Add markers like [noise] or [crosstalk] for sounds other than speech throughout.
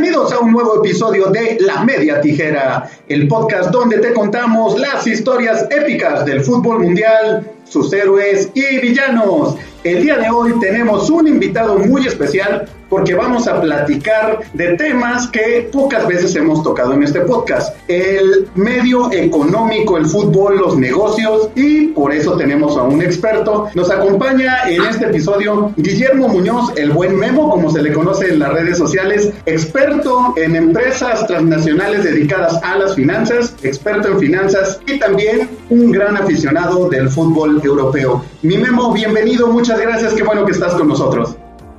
Bienvenidos a un nuevo episodio de La Media Tijera, el podcast donde te contamos las historias épicas del fútbol mundial, sus héroes y villanos. El día de hoy tenemos un invitado muy especial porque vamos a platicar de temas que pocas veces hemos tocado en este podcast. El medio económico, el fútbol, los negocios y por eso tenemos a un experto. Nos acompaña en este episodio Guillermo Muñoz, el buen Memo, como se le conoce en las redes sociales, experto en empresas transnacionales dedicadas a las finanzas, experto en finanzas y también un gran aficionado del fútbol europeo. Mi Memo, bienvenido, muchas gracias, qué bueno que estás con nosotros.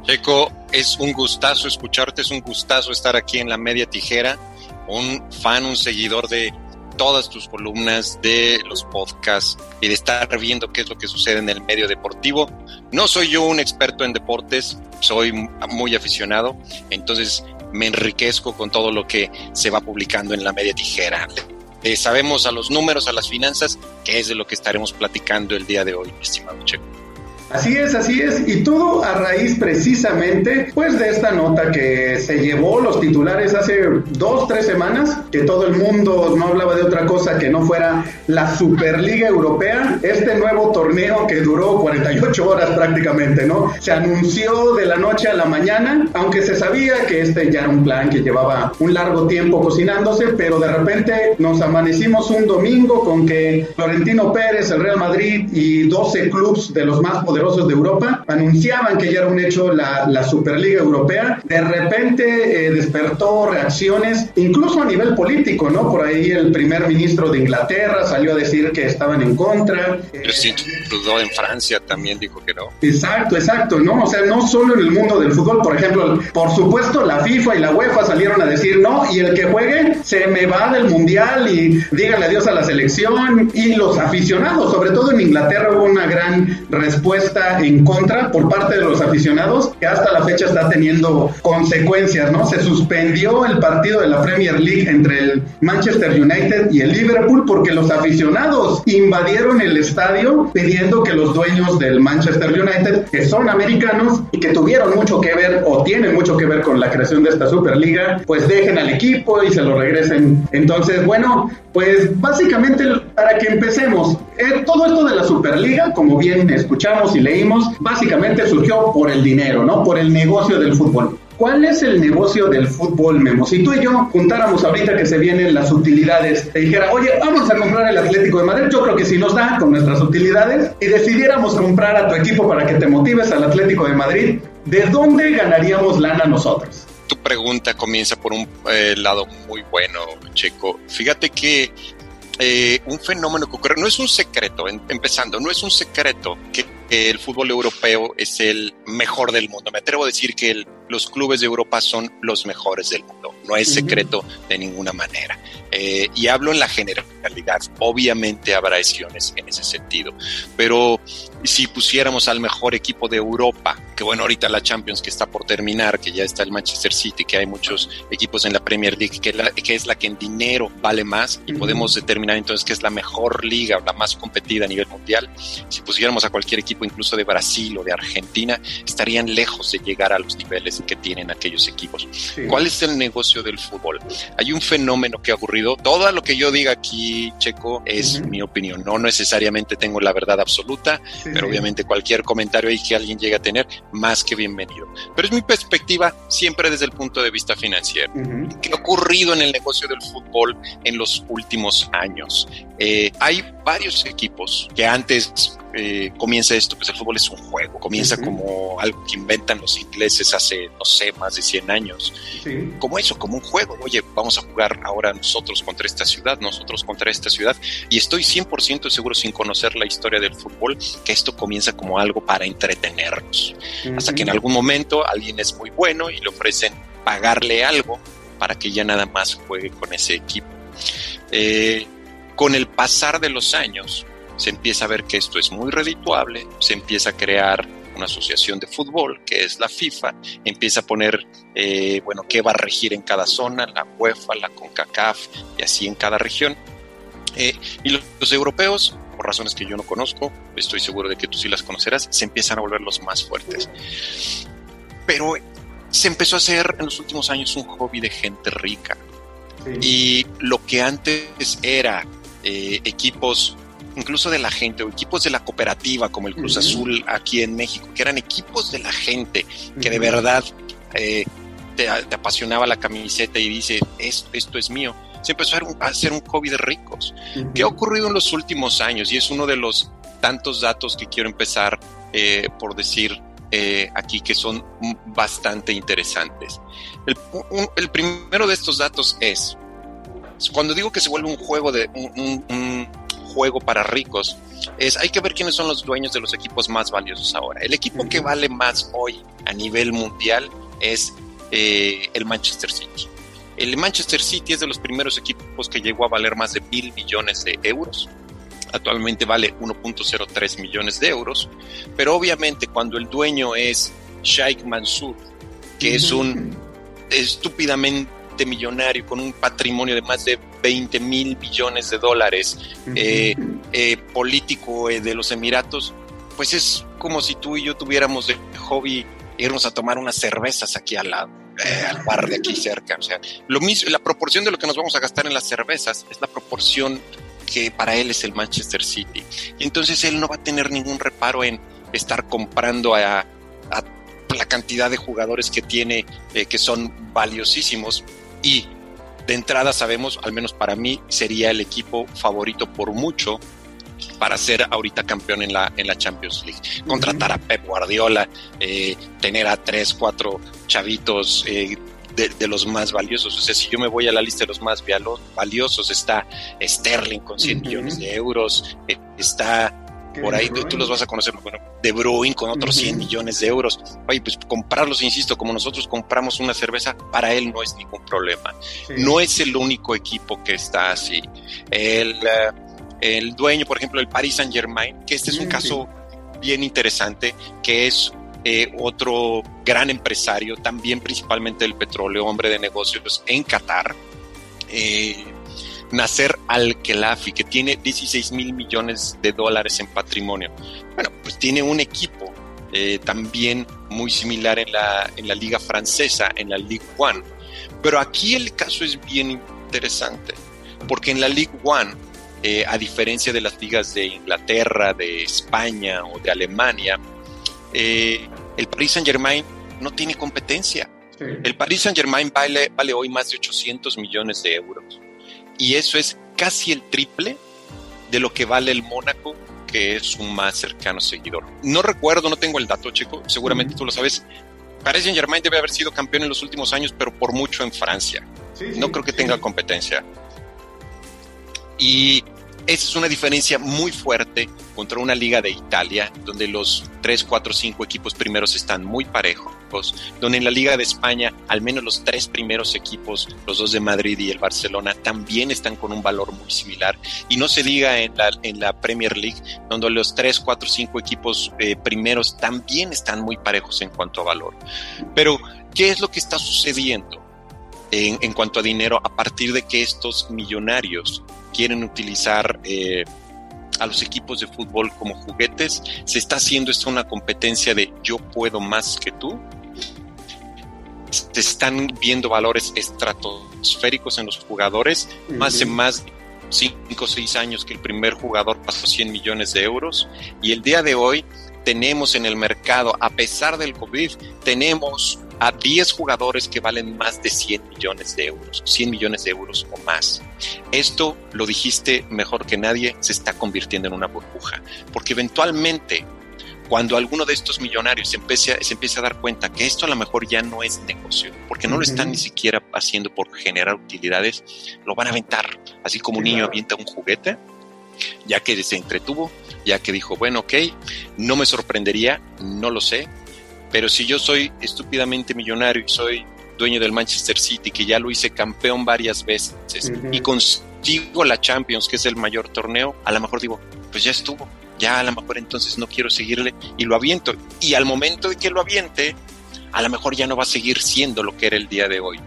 Checo, es un gustazo escucharte, es un gustazo estar aquí en la media tijera, un fan, un seguidor de todas tus columnas, de los podcasts y de estar viendo qué es lo que sucede en el medio deportivo. No soy yo un experto en deportes, soy muy aficionado, entonces me enriquezco con todo lo que se va publicando en la media tijera. Sabemos a los números, a las finanzas, que es de lo que estaremos platicando el día de hoy, estimado Checo. Así es, así es. Y todo a raíz precisamente, pues, de esta nota que se llevó los titulares hace dos, tres semanas, que todo el mundo no hablaba de otra cosa que no fuera la Superliga Europea, este nuevo torneo que duró 48 horas prácticamente, ¿no? Se anunció de la noche a la mañana, aunque se sabía que este ya era un plan que llevaba un largo tiempo cocinándose, pero de repente nos amanecimos un domingo con que Florentino Pérez, el Real Madrid y 12 clubes de los más poderosos de Europa anunciaban que ya era un hecho la, la Superliga Europea. De repente eh, despertó reacciones, incluso a nivel político, ¿no? Por ahí el primer ministro de Inglaterra salió a decir que estaban en contra. El siento Trudeau en Francia también dijo que no. Exacto, exacto, ¿no? O sea, no solo en el mundo del fútbol, por ejemplo, por supuesto la FIFA y la UEFA salieron a decir no, y el que juegue se me va del mundial y díganle adiós a la selección y los aficionados, sobre todo en Inglaterra hubo una gran respuesta en contra por parte de los aficionados que hasta la fecha está teniendo consecuencias, ¿no? Se suspendió el partido de la Premier League entre el Manchester United y el Liverpool porque los aficionados invadieron el estadio pidiendo que los dueños del Manchester United, que son americanos y que tuvieron mucho que ver o tienen mucho que ver con la creación de esta Superliga, pues dejen al equipo y se lo regresen. Entonces, bueno, pues básicamente para que empecemos, eh, todo esto de la Superliga, como bien escuchamos y leímos, básicamente surgió por el dinero, ¿no? Por el negocio del fútbol. ¿Cuál es el negocio del fútbol, Memo? Si tú y yo juntáramos ahorita que se vienen las utilidades, te dijera, oye, vamos a comprar el Atlético de Madrid, yo creo que si nos da con nuestras utilidades, y decidiéramos comprar a tu equipo para que te motives al Atlético de Madrid, ¿de dónde ganaríamos lana nosotros? Tu pregunta comienza por un eh, lado muy bueno, Checo. Fíjate que eh, un fenómeno que ocurre, no es un secreto, empezando, no es un secreto que el fútbol europeo es el mejor del mundo. Me atrevo a decir que los clubes de Europa son los mejores del mundo. No es secreto de ninguna manera. Eh, y hablo en la generalidad. Obviamente habrá excepciones en ese sentido. Pero si pusiéramos al mejor equipo de Europa, que bueno, ahorita la Champions que está por terminar, que ya está el Manchester City, que hay muchos equipos en la Premier League, que, es la que en dinero vale más, y podemos determinar entonces que es la mejor liga, la más competida a nivel mundial. Si pusiéramos a cualquier equipo, incluso de Brasil o de Argentina, estarían lejos de llegar a los niveles que tienen aquellos equipos. ¿Cuál es el negocio del fútbol? Hay un fenómeno que ha ocurrido. Todo lo que yo diga aquí, Checo, es mi opinión. No necesariamente tengo la verdad absoluta pero obviamente cualquier comentario ahí que alguien llegue a tener, más que bienvenido. Pero es mi perspectiva siempre desde el punto de vista financiero. ¿Qué ha ocurrido en el negocio del fútbol en los últimos años? Eh, hay varios equipos que antes eh, comienza esto, pues el fútbol es un juego, comienza como algo que inventan los ingleses hace, no sé, más de 100 años, como eso, como un juego, oye, vamos a jugar ahora nosotros contra esta ciudad, nosotros contra esta ciudad, y estoy 100% seguro sin conocer la historia del fútbol que esto comienza como algo para entretenernos, hasta que en algún momento alguien es muy bueno y le ofrecen pagarle algo para que ya nada más juegue con ese equipo. Eh, con el pasar de los años, se empieza a ver que esto es muy redituable, se empieza a crear una asociación de fútbol, que es la FIFA, empieza a poner, eh, bueno, qué va a regir en cada zona, la UEFA, la CONCACAF y así en cada región. Eh, y los, europeos, por razones que yo no conozco, estoy seguro de que tú sí las conocerás, se empiezan a volver los más fuertes. Pero se empezó a hacer en los últimos años un hobby de gente rica. Y lo que antes era eh, equipos, incluso de la gente, o equipos de la cooperativa, como el Cruz Azul aquí en México, que eran equipos de la gente, que de verdad eh, te, apasionaba la camiseta y dice, esto, esto es mío. Se empezó a hacer un hobby de ricos. ¿Qué ha ocurrido en los últimos años? Y es uno de los tantos datos que quiero empezar eh, por decir eh, aquí que son bastante interesantes. El, primero de estos datos es, cuando digo que se vuelve un juego, de, un, juego para ricos, es hay que ver quiénes son los dueños de los equipos más valiosos ahora. El equipo que vale más hoy a nivel mundial es eh, el Manchester City. El Manchester City es de los primeros equipos que llegó a valer más de mil millones de euros actualmente vale 1.03 millones de euros, pero obviamente cuando el dueño es Sheikh Mansour, que es un estúpidamente millonario con un patrimonio de más de 20 mil millones de dólares, eh, eh, político eh, de los Emiratos, pues es como si tú y yo tuviéramos de hobby irnos a tomar unas cervezas aquí al lado. al bar de aquí cerca, o sea, lo mismo, la proporción de lo que nos vamos a gastar en las cervezas es la proporción que para él es el Manchester City. Y entonces él no va a tener ningún reparo en estar comprando a, la cantidad de jugadores que tiene, eh, que son valiosísimos. Y de entrada sabemos, al menos para mí, sería el equipo favorito por mucho para ser ahorita campeón en la, en la Champions League. Contratar a Pep Guardiola, eh, tener a tres, cuatro chavitos eh, de, los más valiosos. O sea, si yo me voy a la lista de los más valiosos, está Sterling con 100 millones de euros, eh, está por ahí, tú, los vas a conocer, bueno, De Bruyne con otros 100 millones de euros. Oye, pues comprarlos, insisto, como nosotros compramos una cerveza, para él no es ningún problema. No es el único equipo que está así. El, eh, el dueño, por ejemplo, el Paris Saint Germain, que este es un caso bien interesante, que es eh, otro gran empresario, también principalmente del petróleo, hombre de negocios en Qatar, eh, Nasser Al-Khelafi, que tiene 16 mil millones de dólares en patrimonio. Bueno, pues tiene un equipo eh, también muy similar en la, en la liga francesa, en la Ligue One. Pero aquí el caso es bien interesante, porque en la Ligue One, eh, a diferencia de las ligas de Inglaterra, de España o de Alemania, eh, el Paris Saint Germain no tiene competencia. El Paris Saint Germain vale, vale hoy más de 800 millones de euros. Y eso es casi el triple de lo que vale el Mónaco, que es su más cercano seguidor. No recuerdo, no tengo el dato, chico, seguramente tú lo sabes. Paris Saint Germain debe haber sido campeón en los últimos años, pero por mucho en Francia. no creo que tenga competencia. Y esa es una diferencia muy fuerte contra una liga de Italia, donde los 3, 4, 5 equipos primeros están muy parejos, donde en la liga de España al menos los tres primeros equipos, los dos de Madrid y el Barcelona, también están con un valor muy similar. Y no se diga en la, Premier League, donde los 3, 4, 5 equipos eh, primeros también están muy parejos en cuanto a valor. Pero, ¿qué es lo que está sucediendo? En, en, cuanto a dinero a partir de que estos millonarios quieren utilizar eh, a los equipos de fútbol como juguetes. Se está haciendo esto una competencia de yo puedo más que tú. Se están viendo valores estratosféricos en los jugadores. Hace más de 5 o 6 años que el primer jugador pasó 100 millones de euros. Y el día de hoy tenemos en el mercado, a pesar del COVID, tenemos a 10 jugadores que valen más de 100 millones de euros, 100 millones de euros o más. Esto, lo dijiste mejor que nadie, se está convirtiendo en una burbuja, porque eventualmente cuando alguno de estos millonarios se empieza, se empieza a dar cuenta que esto a lo mejor ya no es negocio, porque no lo están ni siquiera haciendo por generar utilidades, lo van a aventar, así como un niño avienta un juguete, ya que se entretuvo, ya que dijo, bueno, ok, no me sorprendería, no lo sé, pero si yo soy estúpidamente millonario y soy dueño del Manchester City, que ya lo hice campeón varias veces y consigo la Champions, que es el mayor torneo, a lo mejor digo, pues ya estuvo, ya a lo mejor entonces no quiero seguirle y lo aviento. Y al momento de que lo aviente, a lo mejor ya no va a seguir siendo lo que era el día de hoy.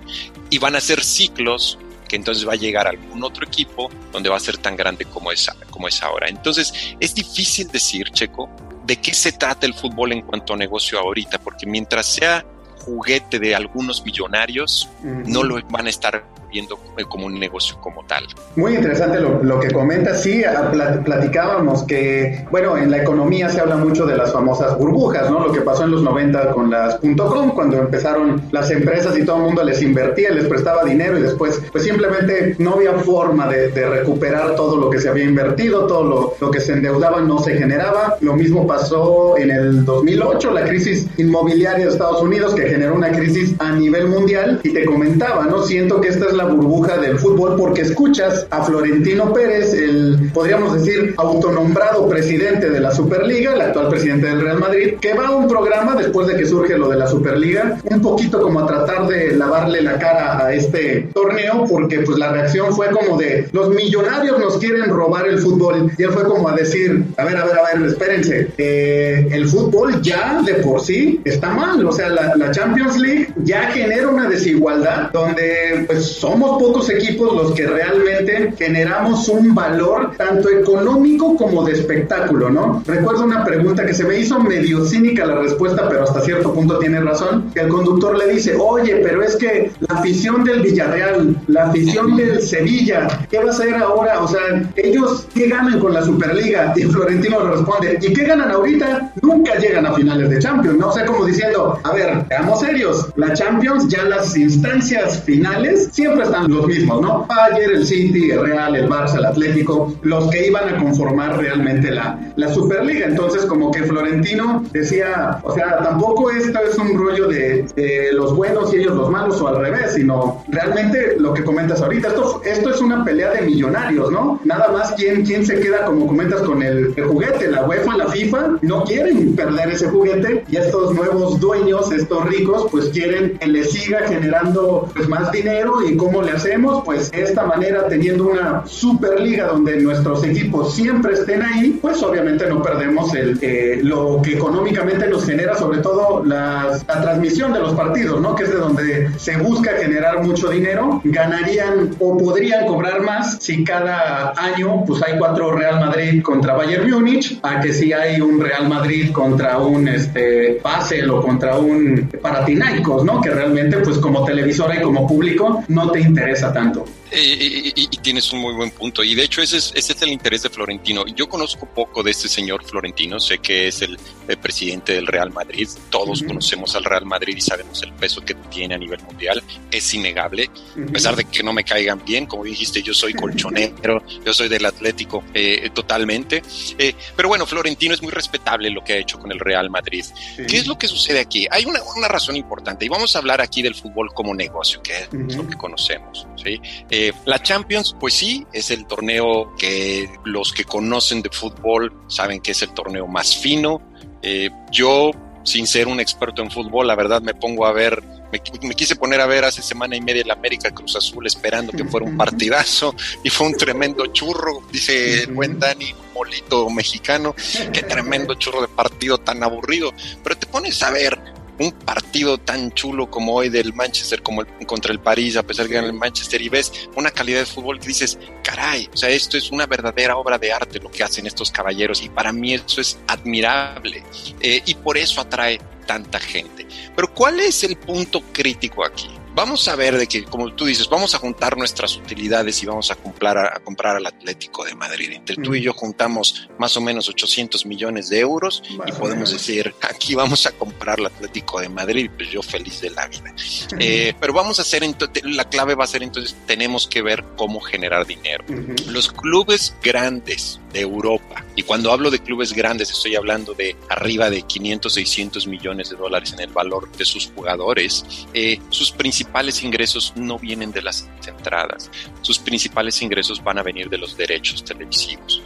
Y van a ser ciclos que entonces va a llegar algún otro equipo donde va a ser tan grande como es, como es ahora. Entonces es difícil decir, Checo, de qué se trata el fútbol en cuanto a negocio ahorita, porque mientras sea juguete de algunos millonarios, no lo van a estar viendo como un negocio como tal. Muy interesante lo, lo que comentas. Sí, platicábamos que, bueno, en la economía se habla mucho de las famosas burbujas, ¿no? Lo que pasó en los 90 con las .com, cuando empezaron las empresas y todo el mundo les invertía, les prestaba dinero y después, pues simplemente no había forma de, de recuperar todo lo que se había invertido, todo lo, lo que se endeudaba no se generaba. Lo mismo pasó en el 2008, la crisis inmobiliaria de Estados Unidos, que generó una crisis a nivel mundial. Y te comentaba, ¿no? Siento que esta es la burbuja del fútbol porque escuchas a Florentino Pérez, el, podríamos decir, autonombrado presidente de la Superliga, el actual presidente del Real Madrid, que va a un programa después de que surge lo de la Superliga, un poquito como a tratar de lavarle la cara a este torneo, porque pues la reacción fue como de, los millonarios nos quieren robar el fútbol, y él fue como a decir, a ver, a ver, a ver, espérense, eh, el fútbol ya de por sí está mal, o sea, la, la Champions League ya genera una desigualdad donde pues son somos pocos equipos los que realmente generamos un valor tanto económico como de espectáculo, ¿no? Recuerdo una pregunta que se me hizo medio cínica la respuesta, pero hasta cierto punto tiene razón, que el conductor le dice, oye, pero es que la afición del Villarreal, la afición del Sevilla, ¿qué va a hacer ahora? O sea, ellos, ¿qué ganan con la Superliga? Y Florentino le responde, ¿y qué ganan ahorita? Nunca llegan a finales de Champions, ¿no? O sea, como diciendo, a ver, seamos serios, la Champions, ya las instancias finales, siempre están los mismos, ¿no? Ayer el City, el Real, el Barça, el Atlético, los que iban a conformar realmente la, la Superliga. Entonces, como que Florentino decía, o sea, tampoco esto es un rollo de, los buenos y ellos los malos o al revés, sino realmente lo que comentas ahorita, esto, esto es una pelea de millonarios, ¿no? Nada más quién, quién se queda, como comentas, con el, juguete, la UEFA, la FIFA, no quieren perder ese juguete y estos nuevos dueños, estos ricos, pues quieren que le siga generando pues, más dinero y cómo le hacemos? Pues de esta manera, teniendo una superliga donde nuestros equipos siempre estén ahí, pues obviamente no perdemos eh, lo que económicamente nos genera, sobre todo la transmisión de los partidos, ¿no? Que es de donde se busca generar mucho dinero. Ganarían o podrían cobrar más si cada año, pues hay cuatro Real Madrid contra Bayern Múnich, a que si hay un Real Madrid contra un este, Basel o contra un Paratinaicos, ¿no? Que realmente, pues como televisora y como público, no te interesa tanto. Y, tienes un muy buen punto. Y de hecho ese es, ese es el interés de Florentino. Yo conozco poco de este señor Florentino. Sé que es el, presidente del Real Madrid. Todos conocemos al Real Madrid y sabemos el peso que tiene a nivel mundial. Es innegable. A pesar de que no me caigan bien, como dijiste, yo soy colchonero, [laughs] yo soy del Atlético eh, totalmente. Eh, pero bueno, Florentino es muy respetable lo que ha hecho con el Real Madrid. ¿Qué es lo que sucede aquí? Hay una, una, razón importante y vamos a hablar aquí del fútbol como negocio, que es lo que conocemos. ¿Sí? Eh, la Champions, pues sí, es el torneo que los que conocen de fútbol saben que es el torneo más fino. Eh, yo, sin ser un experto en fútbol, la verdad me pongo a ver me, quise poner a ver hace semana y media el América Cruz Azul esperando que fuera un [laughs] partidazo y fue un tremendo churro, dice el buen Dani Molito mexicano, qué tremendo churro de partido tan aburrido. Pero te pones a ver un partido tan chulo como hoy del Manchester como contra el París, a pesar que gana el Manchester, y ves una calidad de fútbol que dices, caray, o sea, esto es una verdadera obra de arte lo que hacen estos caballeros, y para mí eso es admirable, eh, y por eso atrae tanta gente. Pero ¿cuál es el punto crítico aquí? Vamos a ver de que, como tú dices, vamos a juntar nuestras utilidades y vamos a comprar, a, comprar al Atlético de Madrid. Entre tú y yo juntamos más o menos 800 millones de euros y podemos decir, aquí vamos a comprar al Atlético de Madrid, pues yo feliz de la vida. Eh, pero vamos a hacer, la clave va a ser entonces, tenemos que ver cómo generar dinero. Los clubes grandes de Europa, y cuando hablo de clubes grandes estoy hablando de arriba de 500, 600 millones de dólares en el valor de sus jugadores, eh, sus principales principales ingresos no vienen de las entradas, sus principales ingresos van a venir de los derechos televisivos.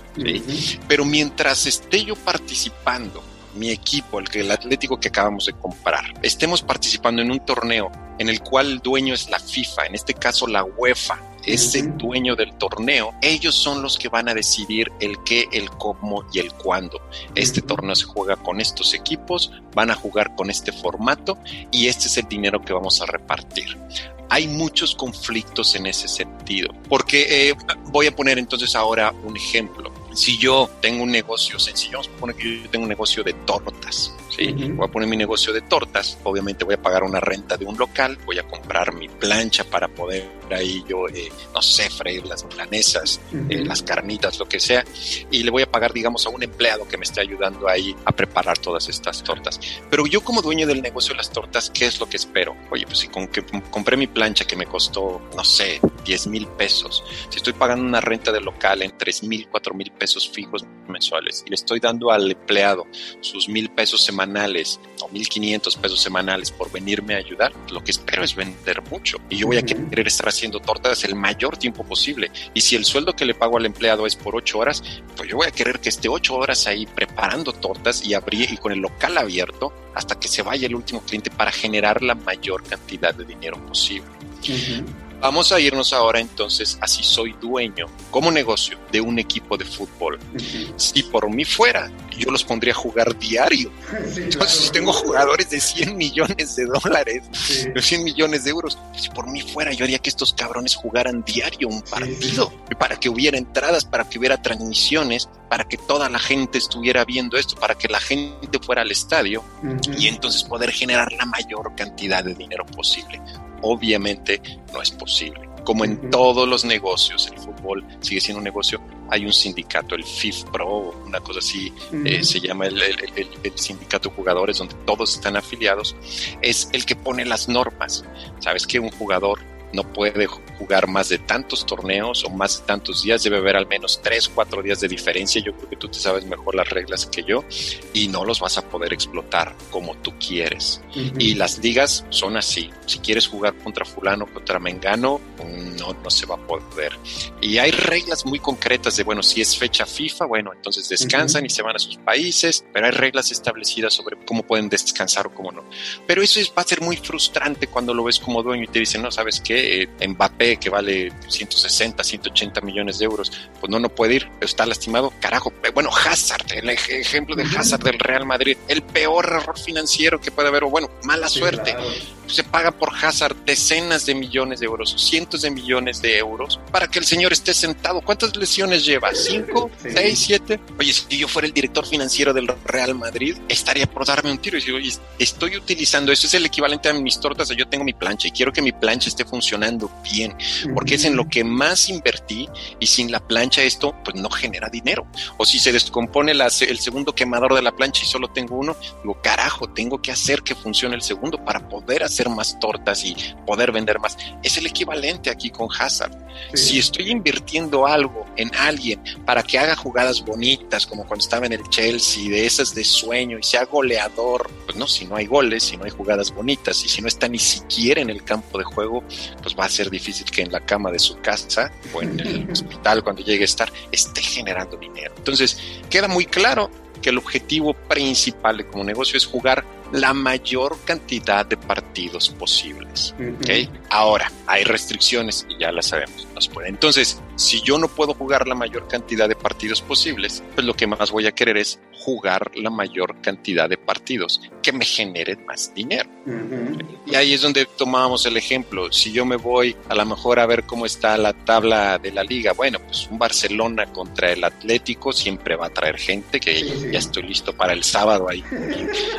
Pero mientras esté yo participando, mi equipo, el, el Atlético que acabamos de comprar, estemos participando en un torneo en el cual el dueño es la FIFA, en este caso la UEFA, es el dueño del torneo, ellos son los que van a decidir el qué, el cómo y el cuándo. Este torneo se juega con estos equipos, van a jugar con este formato y este es el dinero que vamos a repartir hay muchos conflictos en ese sentido. Porque eh, voy a poner entonces ahora un ejemplo. si yo tengo un negocio sencillo, vamos a poner que yo tengo un negocio de tortas, ¿sí? Voy a poner mi negocio de tortas, obviamente voy a pagar una renta de un local, voy a comprar mi plancha para poder ahí yo, eh, no sé, freír las milanesas, eh, las carnitas, lo que sea, y le voy a pagar, digamos, a un empleado que me esté ayudando ahí a preparar todas estas tortas. Pero yo como dueño del negocio de las tortas, ¿qué es lo que espero? Oye, pues si con que compré mi plancha que me costó, no sé, 10 mil pesos, si estoy pagando una renta de local en 3 mil, 4 mil pesos fijos mensuales y le estoy dando al empleado sus mil pesos semanales o 1500 pesos semanales por venirme a ayudar, lo que espero es vender mucho y yo voy a querer estar haciendo tortas el mayor tiempo posible. Y si el sueldo que le pago al empleado es por 8 horas, pues yo voy a querer que esté 8 horas ahí preparando tortas y, abrir, y con el local abierto hasta que se vaya el último cliente para generar la mayor cantidad de dinero posible. Vamos a irnos ahora entonces a si soy dueño como negocio de un equipo de fútbol. Si por mí fuera, yo los pondría a jugar diario. [laughs] entonces, si tengo jugadores de 100 millones de dólares, de 100 millones de euros, si por mí fuera, yo haría que estos cabrones jugaran diario un partido, para que hubiera entradas, para que hubiera transmisiones, para que toda la gente estuviera viendo esto, para que la gente fuera al estadio y entonces poder generar la mayor cantidad de dinero posible obviamente no es posible. Como en todos los negocios, el fútbol sigue siendo un negocio, hay un sindicato, el FIFPro, una cosa así, eh, se llama el, sindicato de jugadores, donde todos están afiliados, es el que pone las normas. Sabes que un jugador no puede jugar más de tantos torneos o más de tantos días, debe haber al menos 3, 4 días de diferencia, yo creo que tú te sabes mejor las reglas que yo y no los vas a poder explotar como tú quieres. Y las ligas son así, si quieres jugar contra fulano, contra mengano, no, no se va a poder. Y hay reglas muy concretas de, bueno, si es fecha FIFA, bueno, entonces descansan y se van a sus países, pero hay reglas establecidas sobre cómo pueden descansar o cómo no. Pero eso va a ser muy frustrante cuando lo ves como dueño y te dicen, no, ¿sabes qué? Eh, Mbappé, que vale 160, 180 millones de euros, pues no, no puede ir, está lastimado. Carajo, eh, bueno, Hazard, el ejemplo de Hazard del Real Madrid, el peor error financiero que puede haber, o bueno, mala suerte se paga por Hazard decenas de millones de euros, cientos de millones de euros para que el señor esté sentado. ¿Cuántas lesiones lleva? ¿Cinco? ¿Seis? ¿Siete? Oye, si yo fuera el director financiero del Real Madrid, estaría por darme un tiro y decir, oye, estoy utilizando, eso es el equivalente a mis tortas, yo tengo mi plancha y quiero que mi plancha esté funcionando bien, porque es en lo que más invertí y sin la plancha esto pues no genera dinero. O si se descompone el segundo quemador de la plancha y solo tengo uno, digo, carajo, tengo que hacer que funcione el segundo para poder hacer más tortas y poder vender más. Es el equivalente aquí con Hazard. Si estoy invirtiendo algo en alguien para que haga jugadas bonitas, como cuando estaba en el Chelsea, de esas de sueño y sea goleador, pues no, si no hay goles, si no hay jugadas bonitas y si no está ni siquiera en el campo de juego, pues va a ser difícil que en la cama de su casa o en el hospital cuando llegue a estar esté generando dinero. Entonces, queda muy claro que el objetivo principal de como negocio es jugar la mayor cantidad de partidos posibles. Ahora, hay restricciones y ya las sabemos. Nos puede. Entonces, si yo no puedo jugar la mayor cantidad de partidos posibles, pues lo que más voy a querer es jugar la mayor cantidad de partidos que me generen más dinero. Y ahí es donde tomábamos el ejemplo. Si yo me voy a lo mejor a ver cómo está la tabla de la liga, bueno, pues un Barcelona contra el Atlético siempre va a traer gente que ya estoy listo para el sábado ahí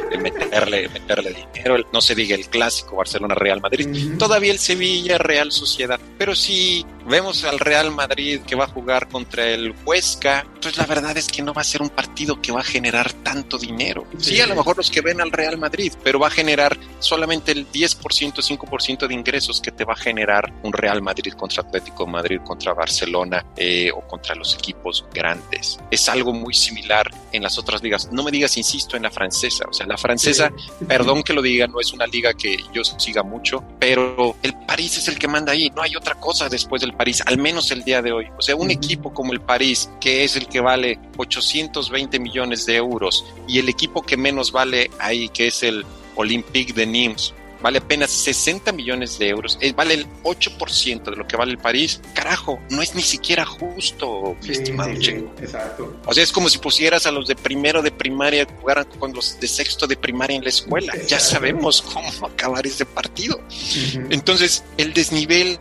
de meterle, meterle dinero. No se diga el clásico Barcelona-Real Madrid. Todavía el Sevilla-Real Sociedad. Pero si vemos al Real Madrid que va a jugar contra el Huesca, pues la verdad es que no va a ser un partido que va a generar tanto dinero. Sí, a lo mejor los que ven al Real Madrid, pero va a generar solamente el 10%, 5% de ingresos que te va a generar un Real Madrid contra Atlético Madrid, contra Barcelona eh, o contra los equipos grandes. Es algo muy similar en las otras ligas. No me digas, insisto, en la francesa. O sea, la francesa, perdón que lo diga, no es una liga que yo siga mucho, pero el París es el que manda ahí. No hay otra cosa después del París, al menos el día de hoy. O sea, un equipo como el París, que es el que vale 820 millones de euros, y el equipo que menos vale ahí, que es el Olympique de Nimes, vale apenas 60 millones de euros, eh, vale el 8% de lo que vale el París. Carajo, no es ni siquiera justo, mi estimado Checo. exacto. O sea, es como si pusieras a los de primero de primaria jugaran con los de sexto de primaria en la escuela. Ya sabemos cómo acabar ese partido. Entonces, el desnivel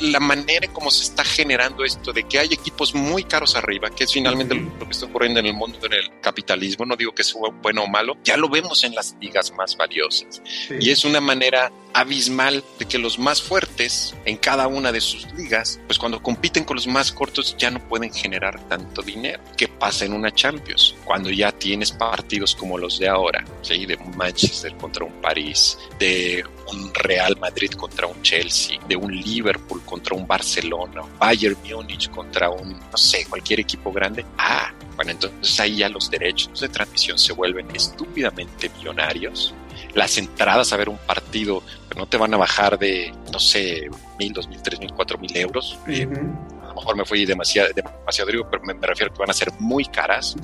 la manera en cómo se está generando esto de que hay equipos muy caros arriba, que es finalmente lo que está ocurriendo en el mundo del capitalismo, no digo que sea bueno o malo, ya lo vemos en las ligas más valiosas. Y es una manera abismal de que los más fuertes en cada una de sus ligas, pues cuando compiten con los más cortos ya no pueden generar tanto dinero. ¿Qué pasa en una Champions? Cuando ya tienes partidos como los de ahora, ¿sí? de un Manchester contra un París, de un Real Madrid contra un Chelsea, de un Liverpool contra un Barcelona, Bayern Múnich contra un, no sé, cualquier equipo grande. Ah, bueno, entonces ahí ya los derechos de transmisión se vuelven estúpidamente millonarios. Las entradas a ver un partido no te van a bajar de, no sé, mil, dos mil, tres mil, cuatro mil euros. A lo mejor me fui demasiado, demasiado pero me, refiero a que van a ser muy caras.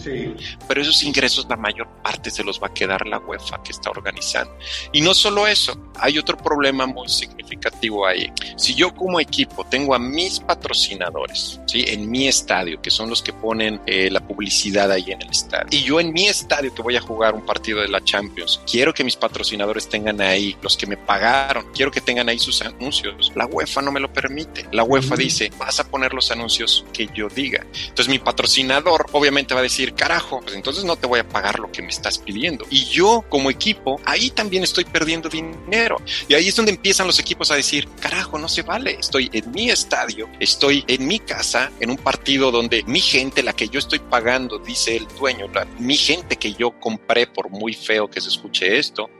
Pero esos ingresos la mayor parte se los va a quedar la UEFA que está organizando. Y no solo eso, hay otro problema muy significativo ahí. Si yo como equipo tengo a mis patrocinadores, ¿sí? En mi estadio, que son los que ponen eh, la publicidad ahí en el estadio, y yo en mi estadio que voy a jugar un partido de la Champions, quiero que mis patrocinadores tengan ahí, los que me pagaron, quiero que tengan ahí sus anuncios. La UEFA no me lo permite. La UEFA dice, vas a poner los anuncios que yo diga. Entonces mi patrocinador obviamente va a decir, carajo, pues entonces no te voy a pagar lo que me estás pidiendo. Y yo como equipo, ahí también estoy perdiendo dinero. Y ahí es donde empiezan los equipos a decir, carajo, no se vale. Estoy en mi estadio, estoy en mi casa, en un partido donde mi gente, la que yo estoy pagando, dice el dueño, mi gente que yo compré por muy feo que se escuche esto,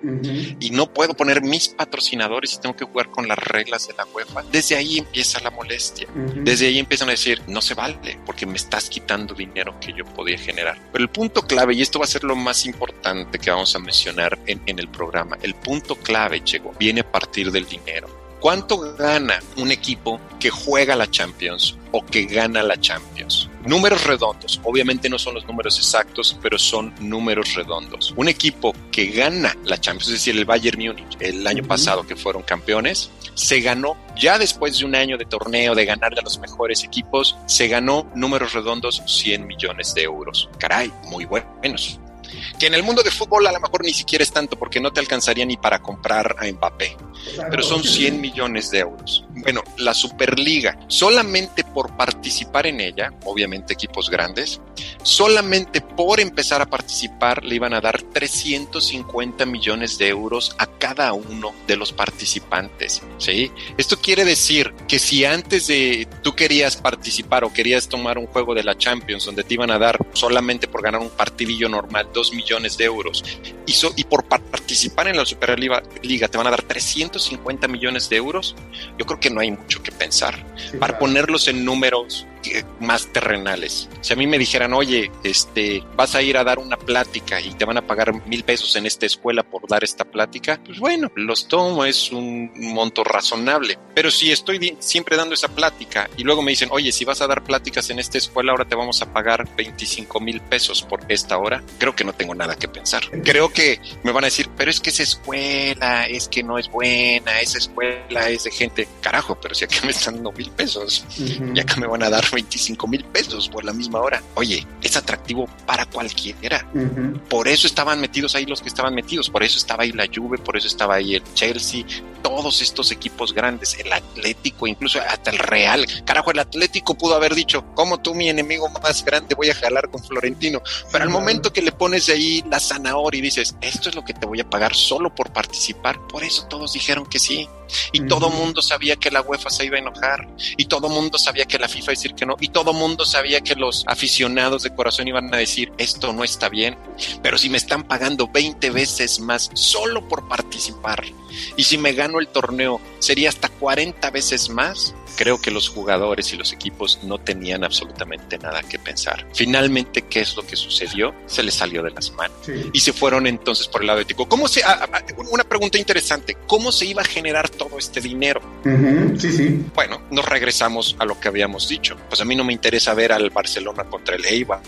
y no puedo poner mis patrocinadores y tengo que jugar con las reglas de la UEFA. Desde ahí empieza la molestia. Desde ahí empiezan a decir, no se vale porque me estás quitando dinero que yo podía generar. Pero el punto clave, y esto va a ser lo más importante que vamos a mencionar en, el programa, el punto clave, Chego, viene a partir del dinero. ¿Cuánto gana un equipo que juega la Champions o que gana la Champions? Números redondos, obviamente no son los números exactos, pero son números redondos. Un equipo que gana la Champions, es decir, el Bayern Múnich, el año pasado que fueron campeones, se ganó ya después de un año de torneo, de ganarle a los mejores equipos, se ganó números redondos 100 millones de euros. Caray, muy buenos que en el mundo de fútbol a lo mejor ni siquiera es tanto porque no te alcanzaría ni para comprar a Mbappé, pero son 100 millones de euros. Bueno, la Superliga, solamente por participar en ella, obviamente equipos grandes, solamente por empezar a participar le iban a dar 350 millones de euros a cada uno de los participantes, ¿sí? Esto quiere decir que si antes de tú querías participar o querías tomar un juego de la Champions donde te iban a dar solamente por ganar un partidillo normal 2 millones de euros. Y, y por participar en la Superliga Liga te van a dar 350 millones de euros, yo creo que no hay mucho que pensar. Para ponerlos en números más terrenales. Si a mí me dijeran, oye, este, vas a ir a dar una plática y te van a pagar mil pesos en esta escuela por dar esta plática, pues bueno, los tomo, es un monto razonable. Pero si estoy siempre dando esa plática y luego me dicen, oye, si vas a dar pláticas en esta escuela, ahora te vamos a pagar 25 mil pesos por esta hora, creo que no tengo nada que pensar. Creo que me van a decir, pero es que esa escuela, es que no es buena, esa escuela es de gente, carajo, pero si acá me están dando mil pesos y acá me van a dar 25 mil pesos por la misma hora. Oye, es atractivo para cualquiera. Por eso estaban metidos ahí los que estaban metidos. Por eso estaba ahí la Juve, por eso estaba ahí el Chelsea, todos estos equipos grandes, el Atlético, incluso hasta el Real. Carajo, el Atlético pudo haber dicho, como tú, mi enemigo más grande, voy a jalar con Florentino. Pero al momento que le pones ahí la zanahoria y dices, esto es lo que te voy a pagar solo por participar, por eso todos dijeron que sí. Y todo mundo sabía que la UEFA se iba a enojar. Y todo mundo sabía que la FIFA iba a decir Y todo mundo sabía que los aficionados de corazón iban a decir, esto no está bien. Pero si me están pagando 20 veces más solo por participar. Y si me gano el torneo, sería hasta 40 veces más creo que los jugadores y los equipos no tenían absolutamente nada que pensar. Finalmente, ¿qué es lo que sucedió? Se les salió de las manos y se fueron entonces por el lado ético. ¿Cómo se, ah, ah, una pregunta interesante, ¿cómo se iba a generar todo este dinero? Sí, sí. Bueno, nos regresamos a lo que habíamos dicho. Pues a mí no me interesa ver al Barcelona contra el Eibar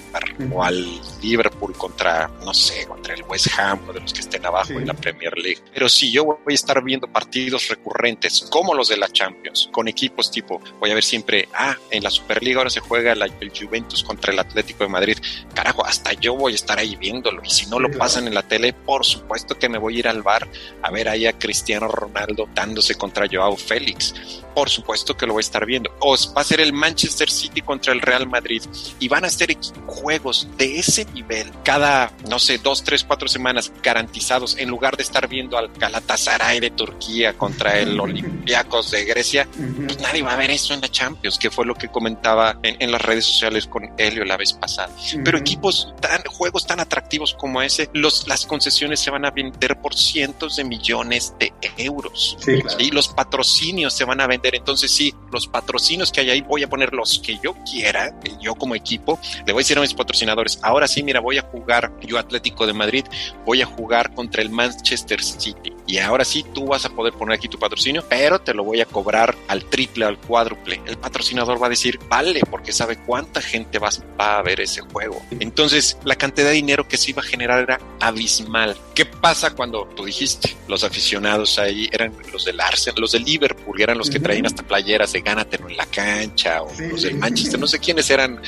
o al Liverpool contra, no sé, contra el West Ham o de los que estén abajo en la Premier League. Pero si yo voy a estar viendo partidos recurrentes como los de la Champions, con equipos tipo, voy a ver siempre, ah, en la Superliga ahora se juega el Juventus contra el Atlético de Madrid. Carajo, hasta yo voy a estar ahí viéndolo. Y si no lo pasan en la tele, por supuesto que me voy a ir al bar a ver ahí a Cristiano Ronaldo dándose contra Joao Félix. Por supuesto que lo voy a estar viendo. O va a ser el Manchester City contra el Real Madrid. Y van a ser juegos de ese nivel cada, no sé, dos, tres, cuatro semanas garantizados en lugar de estar viendo al Galatasaray de Turquía contra el [laughs] Olympiacos de Grecia. Pues nadie va a ver eso en la Champions, que fue lo que comentaba en, las redes sociales con Helio la vez pasada. Pero equipos tan, juegos tan atractivos como ese, los, las concesiones se van a vender por cientos de millones de euros. Y los patrocinios se van a vender. Entonces, sí, los patrocinios que hay ahí voy a poner los que yo quiera, yo como equipo, le voy a decir a mis patrocinadores, ahora sí, mira, voy a jugar yo Atlético de Madrid, voy a jugar contra el Manchester City. Y ahora sí, tú vas a poder poner aquí tu patrocinio, pero te lo voy a cobrar al triple, al cuádruple. El patrocinador va a decir, vale, porque sabe cuánta gente va, a ver ese juego. Entonces, la cantidad de dinero que se iba a generar era abismal. ¿Qué pasa cuando tú dijiste, los aficionados ahí eran los del Arsenal, los del Liverpool, eran los que traían hasta playeras de gánatelo en la cancha, o los del Manchester, no sé quiénes eran.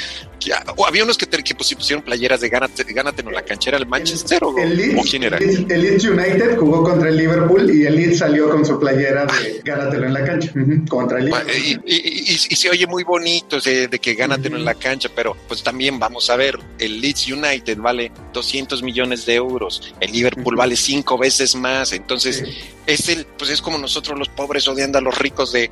O había unos que, que pues, pusieron playeras de gánatelo en la cancha, ¿era el Manchester o, quién era? El, Leeds United jugó contra el Liverpool y el Leeds salió con su playera de gánatelo en la cancha, contra el Liverpool. Y, se oye muy bonito de, que gánatelo en la cancha, pero pues también vamos a ver, el Leeds United vale 200 millones de euros, el Liverpool vale cinco veces más, entonces es el, pues es como nosotros los pobres odiando a los ricos de,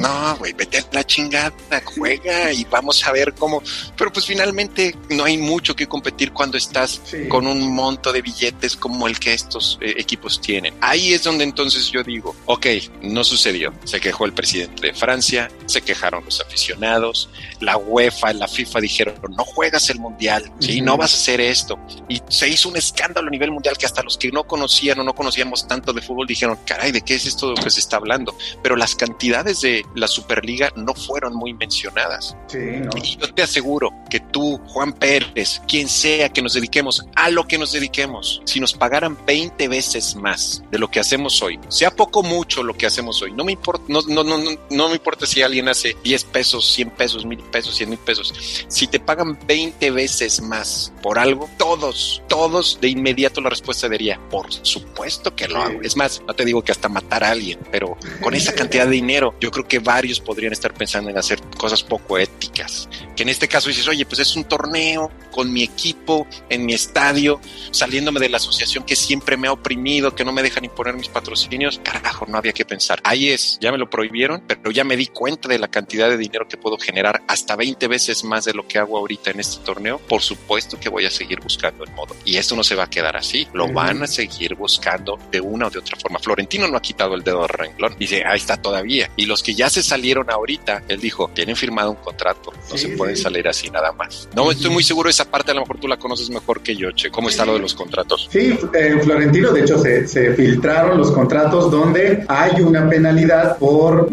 no, güey, vete a la chingada, juega y vamos a ver cómo, pero pues finalmente no hay mucho que competir cuando estás con un monto de billetes como el que estos eh, equipos tienen. Ahí es donde entonces yo digo, ok, no sucedió, se quejó el presidente de Francia, se quejaron los aficionados, la UEFA, la FIFA dijeron, no juegas el mundial, ¿sí? no vas a hacer esto, y se hizo un escándalo a nivel mundial que hasta los que no conocían o no conocíamos tanto de fútbol dijeron, caray, ¿de qué es esto que se está hablando? Pero las cantidades de la Superliga no fueron muy mencionadas. Y yo te aseguro que tú, Juan Pérez, quien sea que nos dediquemos a lo que nos dediquemos, si nos pagaran 20 veces más de lo que hacemos hoy, sea poco mucho lo que hacemos hoy, no me importa, no, no, no, no, me importa si alguien hace 10 pesos, 100 pesos, 1000 pesos, 100 mil pesos, si te pagan 20 veces más por algo, todos, todos de inmediato la respuesta sería, por supuesto que lo hago. Es más, no te digo que hasta matar a alguien, pero con esa cantidad de dinero, yo creo que varios podrían estar pensando en hacer cosas poco éticas. Que en este caso dices, oye, pues es un torneo con mi equipo, en mi estadio, saliéndome de la asociación que siempre me ha oprimido, que no me dejan imponer mis patrocinios. Carajo, no había que pensar. Ahí es, ya me lo prohibieron, pero ya me di cuenta de la cantidad de dinero que puedo generar hasta 20 veces más de lo que hago ahorita en este torneo. Por supuesto que voy a seguir buscando el modo. Y esto no se va a quedar así, lo van a seguir buscando de una o de otra forma. Florentino no ha quitado el dedo de renglón. Dice, ahí está todavía. Y los que ya se salieron ahorita, él dijo, tienen firmado un contrato, no se pueden salir así nada más. No estoy muy seguro de esa parte, a lo mejor tú la conoces mejor que yo, Che. ¿Cómo está lo de los contratos? Sí, eh, Florentino, de hecho, se, se filtraron los contratos donde hay una penalidad por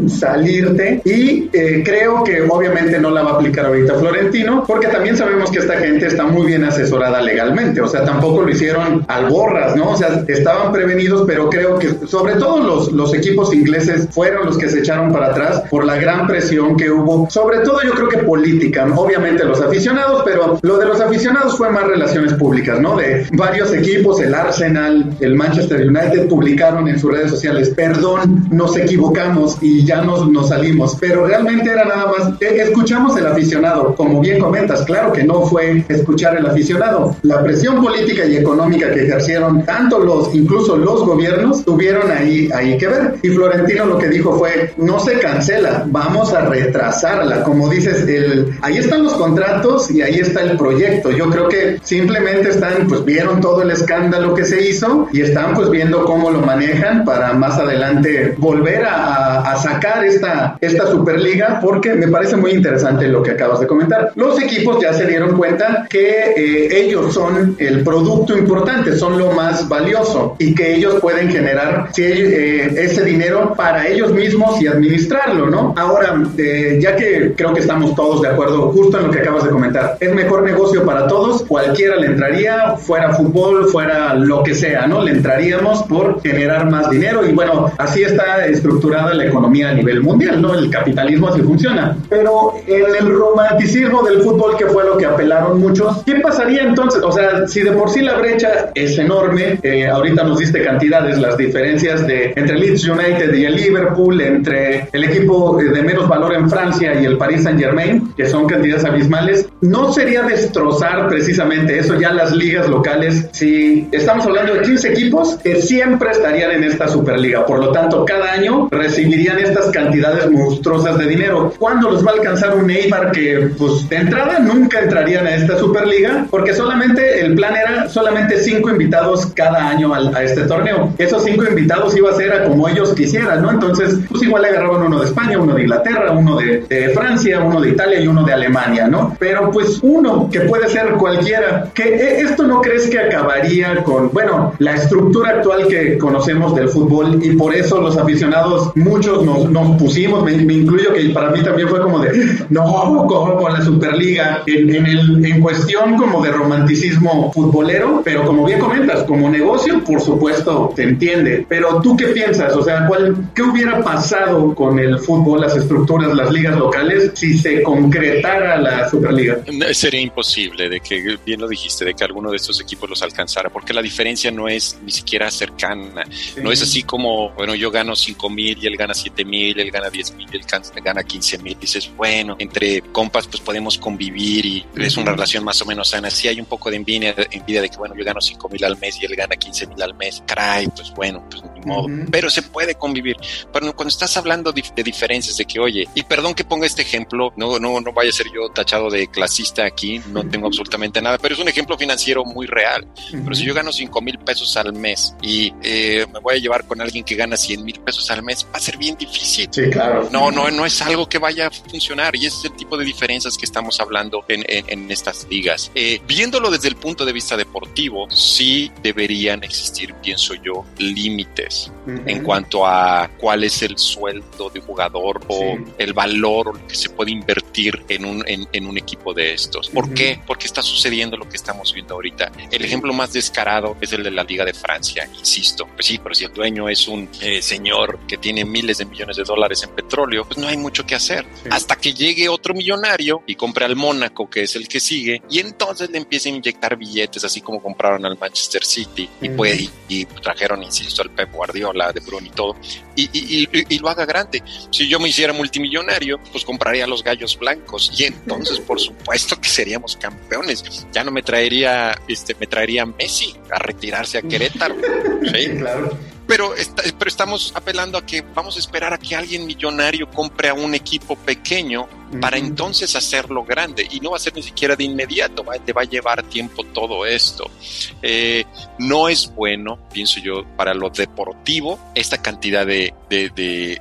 salirte y eh, creo que obviamente no la va a aplicar ahorita Florentino, porque también sabemos que esta gente está muy bien asesorada legalmente, o sea, tampoco lo hicieron al borras, ¿no? O sea, estaban prevenidos, pero creo que sobre todo los, los equipos ingleses fueron los que se echaron para atrás por la gran presión que hubo, sobre todo yo creo que política, obviamente los aficionados, pero lo de los aficionados fue más relaciones públicas, ¿no? De varios equipos, el Arsenal, el Manchester United publicaron en sus redes sociales, perdón, nos equivocamos y ya nos, nos salimos, pero realmente era nada más, eh, escuchamos el aficionado, como bien comentas, claro que no fue escuchar el aficionado, la presión política y económica que ejercieron tanto los, incluso los gobiernos, tuvieron ahí, ahí que ver. Y Florentino lo que dijo fue, no se cancela, vamos a retrasarla. Como dices, el, ahí están los contratos y ahí está el proyecto. Yo creo que simplemente están, pues vieron todo el escándalo que se hizo y están pues viendo cómo lo manejan para más adelante volver a, a, sacar esta, Superliga porque me parece muy interesante lo que acabas de comentar. Los equipos ya se dieron cuenta que eh, ellos son el producto importante, son lo más valioso y que ellos pueden generar eh, ese dinero para ellos mismos y administrarlo, ¿no? Ahora, eh, ya que creo que estamos todos de acuerdo justo en lo que acabas de comentar, es mejor negocio para todos, cualquiera le entraría, fuera fútbol, fuera lo que sea, ¿no? Le entraríamos por generar más dinero y bueno, así está estructurada la economía a nivel mundial, ¿no? El capitalismo así funciona. Pero en el romanticismo del fútbol, que fue lo que apelaron muchos, ¿qué pasaría entonces? O sea, si de por sí la brecha es enorme, eh, ahorita nos diste cantidades, las diferencias de entre Leeds United y el Liverpool, entre el equipo de menos valor en Francia y el Paris Saint Germain, que son cantidades abismales, ¿no sería destrozar precisamente eso ya las ligas locales? Si estamos hablando de 15 equipos que siempre estarían en esta Superliga, por lo tanto, cada año recibirían estas cantidades monstruosas de dinero. ¿Cuándo los va a alcanzar un Neymar que, pues, de entrada nunca entrarían a esta Superliga? Porque solamente el plan era solamente cinco invitados cada año a este torneo. Esos cinco invitados iba a ser a como ellos quisieran, ¿no? Entonces, pues igual agarraban uno de España, uno de Inglaterra, uno de, de Francia, uno de Italia y uno de Alemania, ¿no? Pero pues uno que puede ser cualquiera, que eh, esto no crees que acabaría con, bueno, la estructura actual que conocemos del fútbol y por eso los aficionados, muchos nos, nos me, incluyo que para mí también fue como de, no, como con la Superliga, en, en, el, en cuestión como de romanticismo futbolero, pero como bien comentas, como negocio, por supuesto, se entiende. Pero tú qué piensas, o sea, ¿cuál, ¿qué hubiera pasado con el fútbol, las estructuras, las ligas locales, si se concretara la Superliga? Sería imposible de que, bien lo dijiste, de que alguno de estos equipos los alcanzara, porque la diferencia no es ni siquiera cercana, no es así como, bueno, yo gano 5 mil y él gana 7 mil, él gana 10 mil, él gana 15 mil, dices, bueno, entre compas pues podemos convivir y es una relación más o menos sana, sí hay un poco de envidia, envidia de que, bueno, yo gano 5 mil al mes y él gana 15 mil al mes, caray, pues bueno, pues ni modo, pero se puede convivir, pero cuando estás hablando de, diferencias, de que, oye, y perdón que ponga este ejemplo, no, no, no vaya a ser yo tachado de clasista aquí, no tengo absolutamente nada, pero es un ejemplo financiero muy real, pero si yo gano 5 mil pesos al mes y eh, me voy a llevar con alguien que gana 100 mil pesos al mes, va a ser bien difícil. Sí, claro. No, no, no es algo que vaya a funcionar y ese es el tipo de diferencias que estamos hablando en, en, estas ligas. Eh, viéndolo desde el punto de vista deportivo, sí deberían existir, pienso yo, límites en cuanto a cuál es el sueldo de jugador o el valor o lo que se puede invertir en un, en, un equipo de estos. ¿Por qué? Porque está sucediendo lo que estamos viendo ahorita. El ejemplo más descarado es el de la Liga de Francia, insisto. Pues sí, pero si el dueño es un eh, señor que tiene miles de millones de dólares en petróleo, pues no hay mucho que hacer. Hasta que llegue otro millonario y compre al Mónaco, que es el que sigue, y entonces le empieza a inyectar billetes, así como compraron al Manchester City y, pues, y, trajeron, insisto, al Pep Guardiola, de Bruno y todo, y, y, lo haga grande. Si yo me hiciera multimillonario, pues compraría los gallos blancos y entonces, por [laughs] supuesto que seríamos campeones. Ya no me traería, este, me traería Messi a retirarse a Querétaro. [laughs] Sí, claro pero, pero estamos apelando a que vamos a esperar a que alguien millonario compre a un equipo pequeño para entonces hacerlo grande. Y no va a ser ni siquiera de inmediato, te va a llevar tiempo todo esto. Eh, no es bueno, pienso yo, para lo deportivo esta cantidad de, de,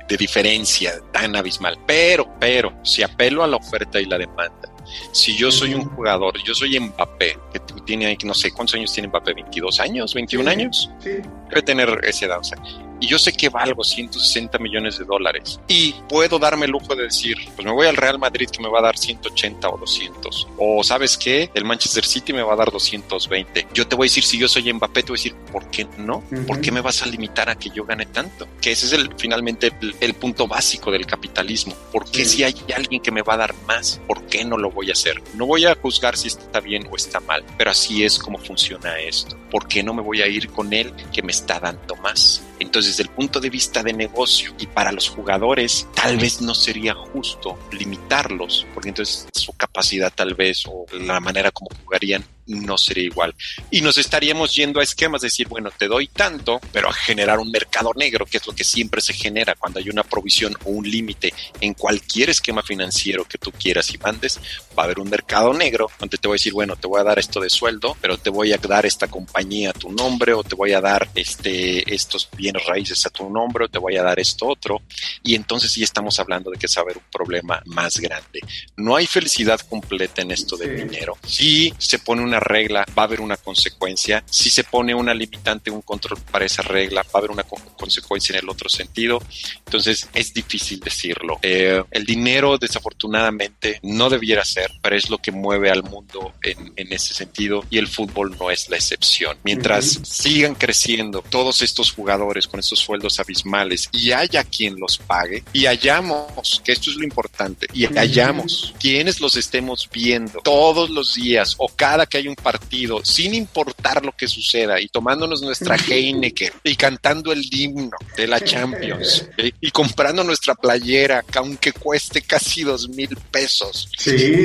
de diferencia tan abismal, pero, pero, si apelo a la oferta y la demanda, si yo soy un jugador, yo soy Mbappé, que tiene, no sé, ¿cuántos años tiene Mbappé? ¿22 años? ¿21 años? Sí. Debe tener esa edad. O sea, y yo sé que valgo 160 millones de dólares y puedo darme el lujo de decir, pues me voy al Real Madrid que me va a dar 180 o 200. O sabes qué, el Manchester City me va a dar 220. Yo te voy a decir, si yo soy Mbappé, te voy a decir, ¿por qué no? ¿Por qué me vas a limitar a que yo gane tanto? Que ese es el, finalmente el, punto básico del capitalismo. ¿Por qué si hay alguien que me va a dar más, por qué no lo voy a hacer? No voy a juzgar si está bien o está mal, pero así es como funciona esto. ¿Por qué no me voy a ir con él que me está dando más? Entonces, desde el punto de vista de negocio y para los jugadores, tal vez no sería justo limitarlos, porque entonces su capacidad tal vez o la manera como jugarían no sería igual. Y nos estaríamos yendo a esquemas, de decir, bueno, te doy tanto, pero a generar un mercado negro, que es lo que siempre se genera cuando hay una provisión o un límite en cualquier esquema financiero que tú quieras y mandes, va a haber un mercado negro donde te voy a decir, bueno, te voy a dar esto de sueldo, pero te voy a dar esta compañía a tu nombre o te voy a dar este, estos bienes raíces a tu nombre o te voy a dar esto otro. Y entonces sí estamos hablando de que es haber un problema más grande. No hay felicidad completa en esto del dinero. Sí se pone un una regla, va a haber una consecuencia. Si se pone una limitante, un control para esa regla, va a haber una consecuencia en el otro sentido. Entonces es difícil decirlo. Eh, el dinero, desafortunadamente, no debiera ser, pero es lo que mueve al mundo en, en ese sentido y el fútbol no es la excepción. Mientras sigan creciendo todos estos jugadores con estos sueldos abismales y haya quien los pague y hayamos, que esto es lo importante, y hayamos quienes los estemos viendo todos los días o cada que hay un partido, sin importar lo que suceda y tomándonos nuestra Heineken y cantando el himno de la Champions [laughs] y comprando nuestra playera, que aunque cueste casi dos mil pesos,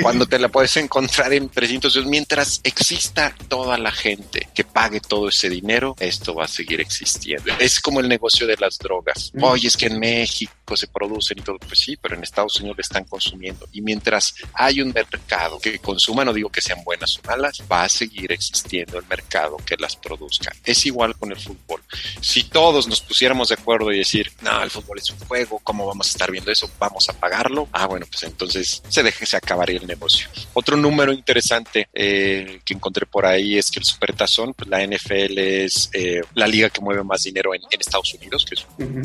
cuando te la puedes encontrar en 300 mientras exista toda la gente que pague todo ese dinero, esto va a seguir existiendo. Es como el negocio de las drogas. Oye, es que en México se producen y todo, pues sí, pero en Estados Unidos le están consumiendo. Y mientras hay un mercado que consuma, no digo que sean buenas o malas, va a seguir existiendo el mercado que las produzca. Es igual con el fútbol. Si todos nos pusiéramos de acuerdo y decir, no, el fútbol es un juego, ¿cómo vamos a estar viendo eso? Vamos a pagarlo. Ah, bueno, pues entonces se deje, se acabaría el negocio. Otro número interesante eh, que encontré por ahí es que el Supertazón, pues la NFL es eh, la liga que mueve más dinero en, Estados Unidos, que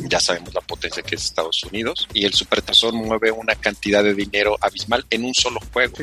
ya sabemos la potencia que es Estados Unidos, y el Supertazón mueve una cantidad de dinero abismal en un solo juego.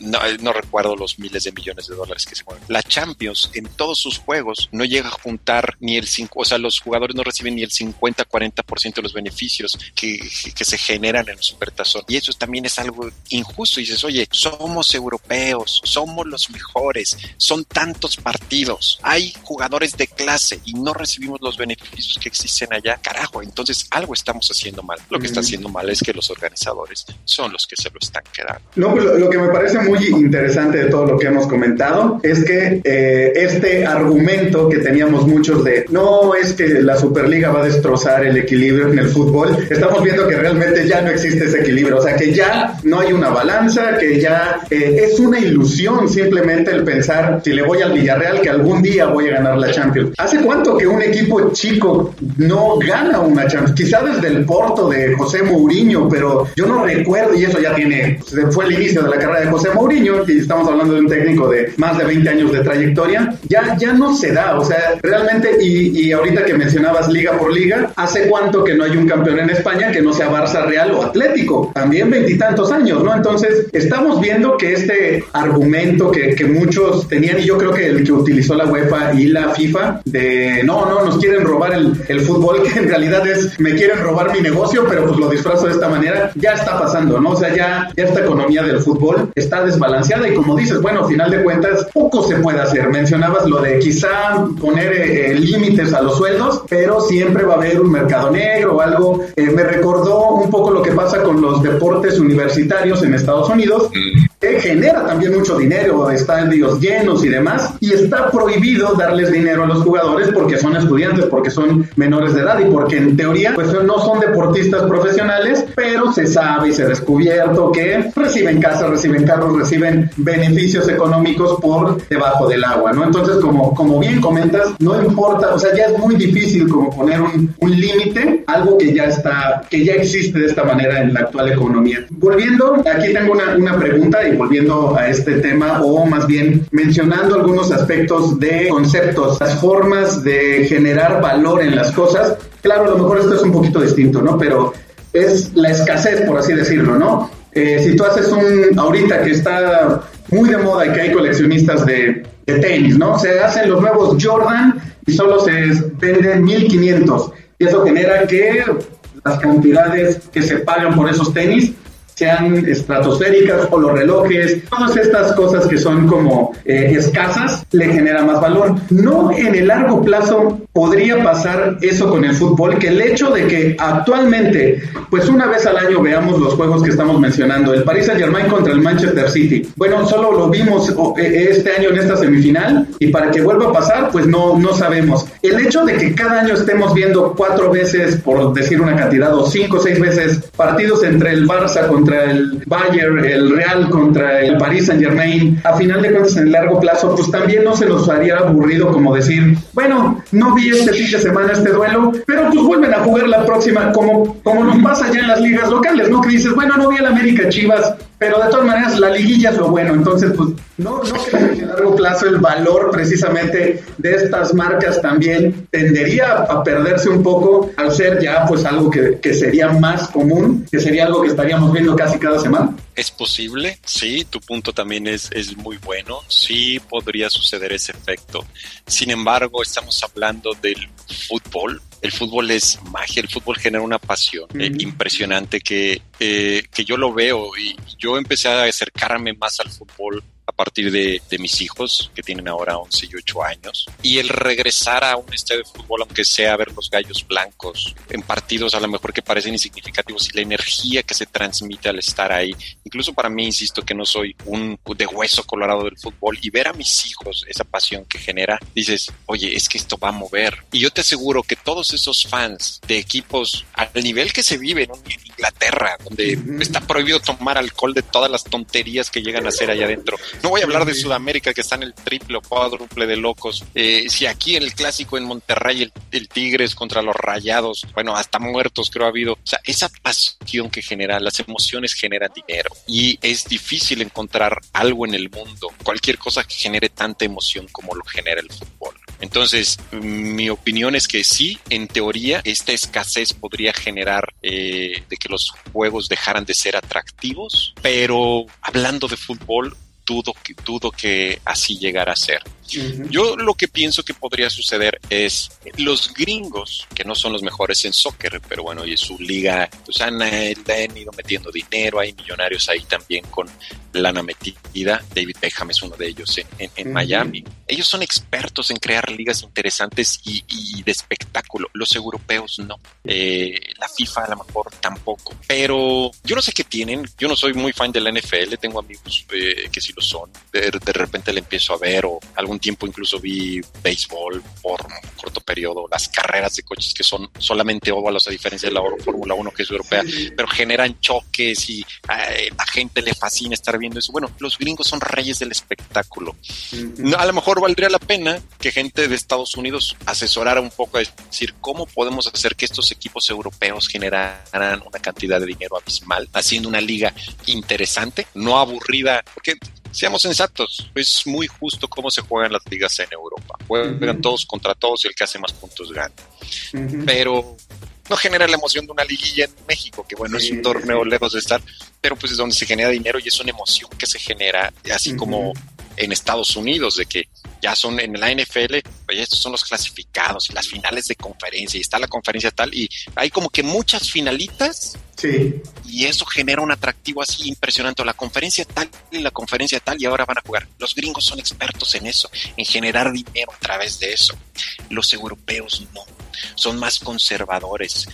No, no recuerdo los miles de millones de dólares que se mueven. La Champions en todos sus juegos no llega a juntar ni el 5, o sea, los jugadores no reciben ni el 50-40% de los beneficios que, que, se generan en el Supertazón. Y eso también es algo injusto. Y dices, oye, somos europeos, somos los mejores, son tantos partidos, hay jugadores de clase y no recibimos los beneficios que existen allá. Carajo, entonces algo estamos haciendo mal. Lo que está haciendo mal es que los organizadores son los que se lo están quedando. No, pues lo, que me parece muy interesante de todo lo que hemos comentado es que eh, este argumento que teníamos muchos de no es que la Superliga va a destrozar el equilibrio en el fútbol, estamos viendo que realmente ya no existe ese equilibrio, o sea que ya no hay una balanza, que ya eh, es una ilusión simplemente el pensar si le voy al Villarreal que algún día voy a ganar la Champions. ¿Hace cuánto que un equipo chico no gana una Champions? Quizá desde el Porto de José Mourinho, pero yo no recuerdo, y eso ya tiene, fue el inicio de la carrera de José Mourinho, y estamos hablando de un técnico de más de 20 años de trayectoria, ya, ya no se da, o sea, realmente, y, y ahorita que mencionabas liga por liga, ¿hace cuánto que no hay un campeón en España que no sea Barça Real o Atlético? También veintitantos años, ¿no? Entonces, estamos viendo que este argumento que, que muchos tenían, y yo creo que el que utilizó la UEFA y la FIFA, de no, no, nos quieren robar el, el fútbol, [laughs] que en realidad es, me quieren robar mi negocio, pero pues lo disfrazo de esta manera, ya está pasando, ¿no? O sea, ya, ya esta economía del fútbol está desbalanceada y como dices, bueno, al final de cuentas, poco se puede hacer. Mencionabas lo de quizá poner eh, límites a los sueldos, pero siempre va a haber un mercado negro o algo. Eh, me recordó un poco lo que pasa con los deportes universitarios en Estados Unidos, que genera también mucho dinero, estadios llenos y demás, y está prohibido darles dinero a los jugadores porque son estudiantes, porque son menores de edad y porque en teoría pues no son deportistas profesionales, pero se sabe y se ha descubierto que reciben casas, reciben carros, reciben beneficios económicos por debajo del agua, ¿no? Entonces, como, como bien comentas, no importa, o sea, ya es muy difícil como poner un, límite, algo que ya está, que ya existe de esta manera en la actual economía. Volviendo, aquí tengo una pregunta y volviendo a este tema, o más bien mencionando algunos aspectos de conceptos, las formas de generar valor en las cosas. Claro, a lo mejor esto es un poquito distinto, ¿no? Pero es la escasez, por así decirlo, ¿no? Eh, si tú haces un, ahorita que está muy de moda y que hay coleccionistas de, de tenis, ¿no? Se hacen los nuevos Jordan y solo se venden 1500 y eso genera que las cantidades que se pagan por esos tenis sean estratosféricas o los relojes, todas estas cosas que son como eh, escasas, le genera más valor. No en el largo plazo podría pasar eso con el fútbol, que el hecho de que actualmente, pues una vez al año veamos los juegos que estamos mencionando, el Paris Saint Germain contra el Manchester City. Bueno, solo lo vimos eh, este año en esta semifinal y para que vuelva a pasar, pues no, no sabemos. El hecho de que cada año estemos viendo cuatro veces, por decir una cantidad, o cinco o seis veces partidos entre el Barça contra el Bayern, el Real contra el Paris Saint Germain, a final de cuentas en el largo plazo, pues también no se nos haría aburrido como decir, bueno, no este fin de semana este duelo, pero pues vuelven a jugar la próxima, como, como nos pasa ya en las ligas locales, ¿no? Que dices, bueno, no vi el América Chivas, pero de todas maneras la liguilla es lo bueno, entonces pues no, no creo que a largo plazo el valor precisamente de estas marcas también tendería a perderse un poco al ser ya pues algo que, que sería más común, que sería algo que estaríamos viendo casi cada semana. Es posible, sí, tu punto también es, es muy bueno, sí podría suceder ese efecto. Sin embargo, estamos hablando del fútbol. El fútbol es magia, el fútbol genera una pasión eh, impresionante que, eh, que yo lo veo y yo empecé a acercarme más al fútbol a partir de, de, mis hijos, que tienen ahora 11 y 8 años. Y el regresar a un estadio de fútbol, aunque sea a ver los gallos blancos, en partidos a lo mejor que parecen insignificativos, y la energía que se transmite al estar ahí, incluso para mí, insisto, que no soy un de hueso colorado del fútbol, y ver a mis hijos esa pasión que genera, dices, oye, es que esto va a mover. Y yo te aseguro que todos esos fans de equipos al nivel que se vive en Inglaterra, donde está prohibido tomar alcohol de todas las tonterías que llegan a hacer allá adentro, no voy a hablar de Sudamérica, que está en el triple o cuádruple de locos. Eh, si aquí en el clásico en Monterrey, el, el, Tigres contra los Rayados, bueno, hasta muertos creo ha habido. O sea, esa pasión que genera, las emociones generan dinero. Y es difícil encontrar algo en el mundo, cualquier cosa que genere tanta emoción como lo genera el fútbol. Entonces, mi opinión es que sí, en teoría, esta escasez podría generar eh, de que los juegos dejaran de ser atractivos, pero hablando de fútbol, dudo que, dudo que así llegara a ser. Uh-huh. Yo lo que pienso que podría suceder es los gringos, que no son los mejores en soccer, pero bueno, y su liga, pues han, han ido metiendo dinero, hay millonarios ahí también con lana metida. David Beckham es uno de ellos en, en, en uh-huh. Miami. Ellos son expertos en crear ligas interesantes y, y de espectáculo. Los europeos no. Eh, la FIFA a lo mejor tampoco. Pero yo no sé qué tienen. Yo no soy muy fan de la NFL. Tengo amigos eh, que sí lo son. De, de repente le empiezo a ver o algún tiempo incluso vi béisbol por un corto periodo, las carreras de coches que son solamente óvalos a diferencia de la Fórmula 1 que es europea, pero generan choques y a la gente le fascina estar viendo eso. Bueno, los gringos son reyes del espectáculo. No, a lo mejor valdría la pena que gente de Estados Unidos asesorara un poco a decir cómo podemos hacer que estos equipos europeos generaran una cantidad de dinero abismal, haciendo una liga interesante, no aburrida, porque seamos sensatos, es muy justo cómo se juegan las ligas en Europa. Juegan uh -huh. todos contra todos y el que hace más puntos gana. Uh -huh. Pero no genera la emoción de una liguilla en México, que bueno, sí, es un torneo sí. lejos de estar, pero pues es donde se genera dinero y es una emoción que se genera, así uh -huh. como en Estados Unidos, de que ya son en la NFL, oye, estos son los clasificados las finales de conferencia y está la conferencia tal y hay como que muchas finalitas sí. y eso genera un atractivo así impresionante, la conferencia tal y la conferencia tal y ahora van a jugar. Los gringos son expertos en eso, en generar dinero a través de eso. Los europeos no, son más conservadores.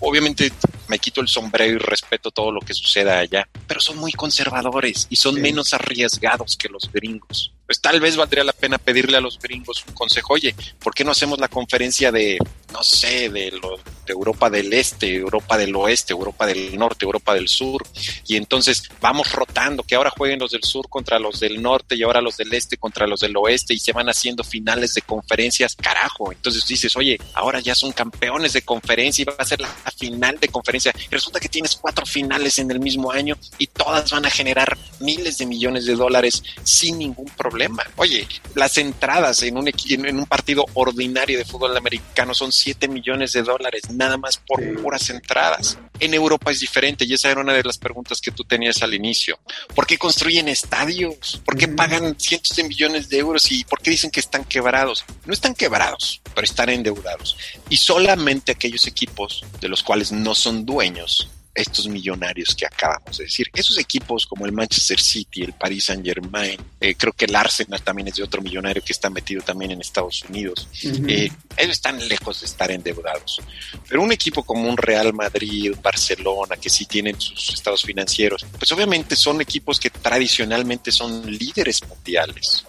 Obviamente me quito el sombrero y respeto todo lo que suceda allá, pero son muy conservadores y son sí. menos arriesgados que los gringos. Pues tal vez valdría la pena pedirle a los gringos un consejo, oye, ¿por qué no hacemos la conferencia de, no sé, de, lo, de Europa del Este, Europa del Oeste, Europa del Norte, Europa del Sur? Y entonces vamos rotando, que ahora jueguen los del Sur contra los del Norte y ahora los del Este contra los del Oeste y se van haciendo finales de conferencias, carajo. Entonces dices, oye, ahora ya son campeones de conferencia y va a ser la, final de conferencia. Y resulta que tienes cuatro finales en el mismo año y todas van a generar miles de millones de dólares sin ningún problema problema. Oye, las entradas en un, en un partido ordinario de fútbol americano son 7 millones de dólares, nada más por puras entradas. En Europa es diferente y esa era una de las preguntas que tú tenías al inicio. ¿Por qué construyen estadios? ¿Por qué pagan cientos de millones de euros y por qué dicen que están quebrados? No están quebrados, pero están endeudados. Y solamente aquellos equipos de los cuales no son dueños estos millonarios que acabamos de decir. Esos equipos como el Manchester City, el Paris Saint Germain, eh, creo que el Arsenal también es de otro millonario que está metido también en Estados Unidos. Uh -huh. eh, ellos están lejos de estar endeudados. Pero un equipo como un Real Madrid, Barcelona, que sí tienen sus estados financieros, pues obviamente son equipos que tradicionalmente son líderes mundiales.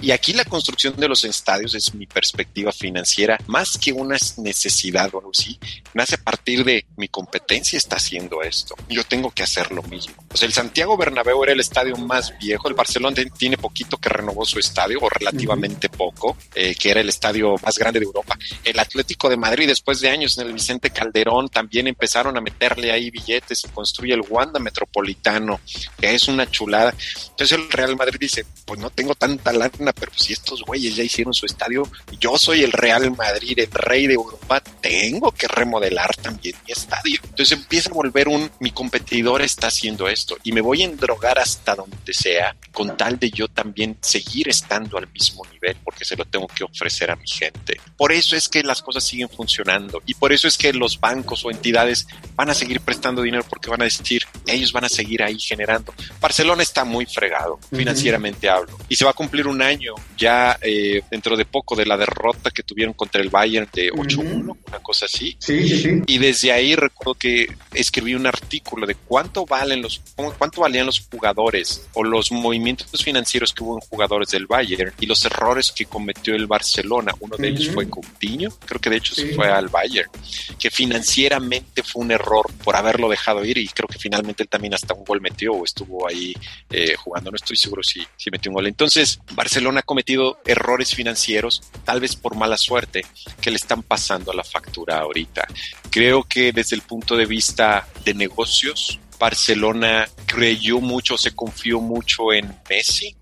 Y aquí la construcción de los estadios es mi perspectiva financiera, más que una necesidad o algo así, nace a partir de mi competencia está haciendo esto. Yo tengo que hacer lo mismo. O sea, el Santiago Bernabéu era el estadio más viejo, el Barcelona tiene poquito que renovó su estadio, o relativamente poco, eh, que era el estadio más grande de Europa. El Atlético de Madrid, después de años en el Vicente Calderón, también empezaron a meterle ahí billetes y construye el Wanda Metropolitano, que es una chulada. Entonces el Real Madrid dice, pues no tengo tanta lana, pero si estos güeyes ya hicieron su estadio, yo soy el Real Madrid, el rey de Europa, tengo que remodelar también mi estadio. Entonces empieza a volver un, mi competidor está haciendo esto y me voy a endrogar hasta donde sea con tal de yo también seguir estando al mismo nivel porque se lo tengo que ofrecer a mi gente. Por eso es que las cosas siguen funcionando y por eso es que los bancos o entidades van a seguir prestando dinero porque van a decir, ellos van a seguir ahí generando. Barcelona está muy fregado, financieramente hablo, y se va a cumplir un año ya eh, dentro de poco de la derrota que tuvieron contra el Bayern de 8-1, una cosa así. Sí, sí, sí. Y desde ahí recuerdo que escribí un artículo de cuánto valen los, cuánto valían los jugadores o los movimientos financieros que hubo en jugadores del Bayern y los errores que cometió el Barcelona. Uno de ellos fue Coutinho, creo que de hecho se fue al Bayern, que financieramente fue un error por haberlo dejado ir y creo que finalmente él también hasta un gol metió o estuvo ahí eh, jugando, no estoy seguro si, si metió un gol. Entonces, Barcelona ha cometido errores financieros, tal vez por mala suerte, que le están pasando a la factura ahorita. Creo que desde el punto de vista de negocios, Barcelona creyó mucho, se confió mucho en Messi.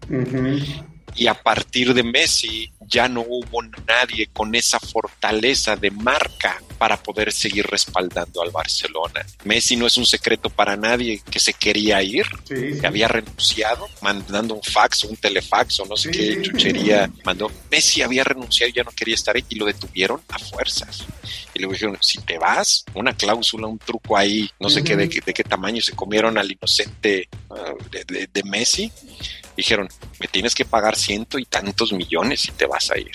Y a partir de Messi ya no hubo nadie con esa fortaleza de marca para poder seguir respaldando al Barcelona. Messi no es un secreto para nadie que se quería ir, que había renunciado, mandando un fax o un telefax o no sé qué chuchería mandó. Messi había renunciado y ya no quería estar ahí y lo detuvieron a fuerzas. Y le dijeron, si te vas, una cláusula, un truco ahí, no sé qué, de, qué tamaño, se comieron al inocente ah, de Messi dijeron, me tienes que pagar ciento y tantos millones y te vas a ir.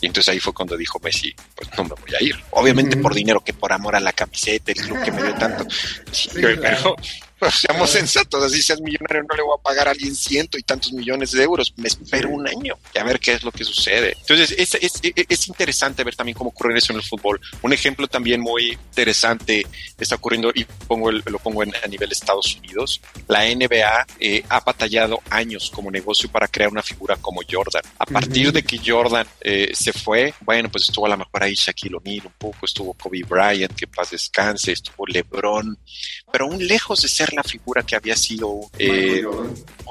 Y entonces ahí fue cuando dijo Messi, pues no me voy a ir. Obviamente por dinero, que por amor a la camiseta, el club que me dio tanto. pero, seamos sensatos, así seas millonario, no le voy a pagar a alguien ciento y tantos millones de euros. Me espero un año y a ver qué es lo que sucede. Entonces, es, es, es interesante ver también cómo ocurre eso en el fútbol. Un ejemplo también muy interesante está ocurriendo, y pongo lo pongo en, a nivel Estados Unidos. La NBA eh, ha batallado años como negocio para crear una figura como Jordan. A partir de que Jordan eh, se fue, bueno, pues estuvo a lo mejor ahí Shaquille O'Neal un poco, estuvo Kobe Bryant, que paz descanse, estuvo LeBron, pero aún lejos de ser la figura que había sido eh,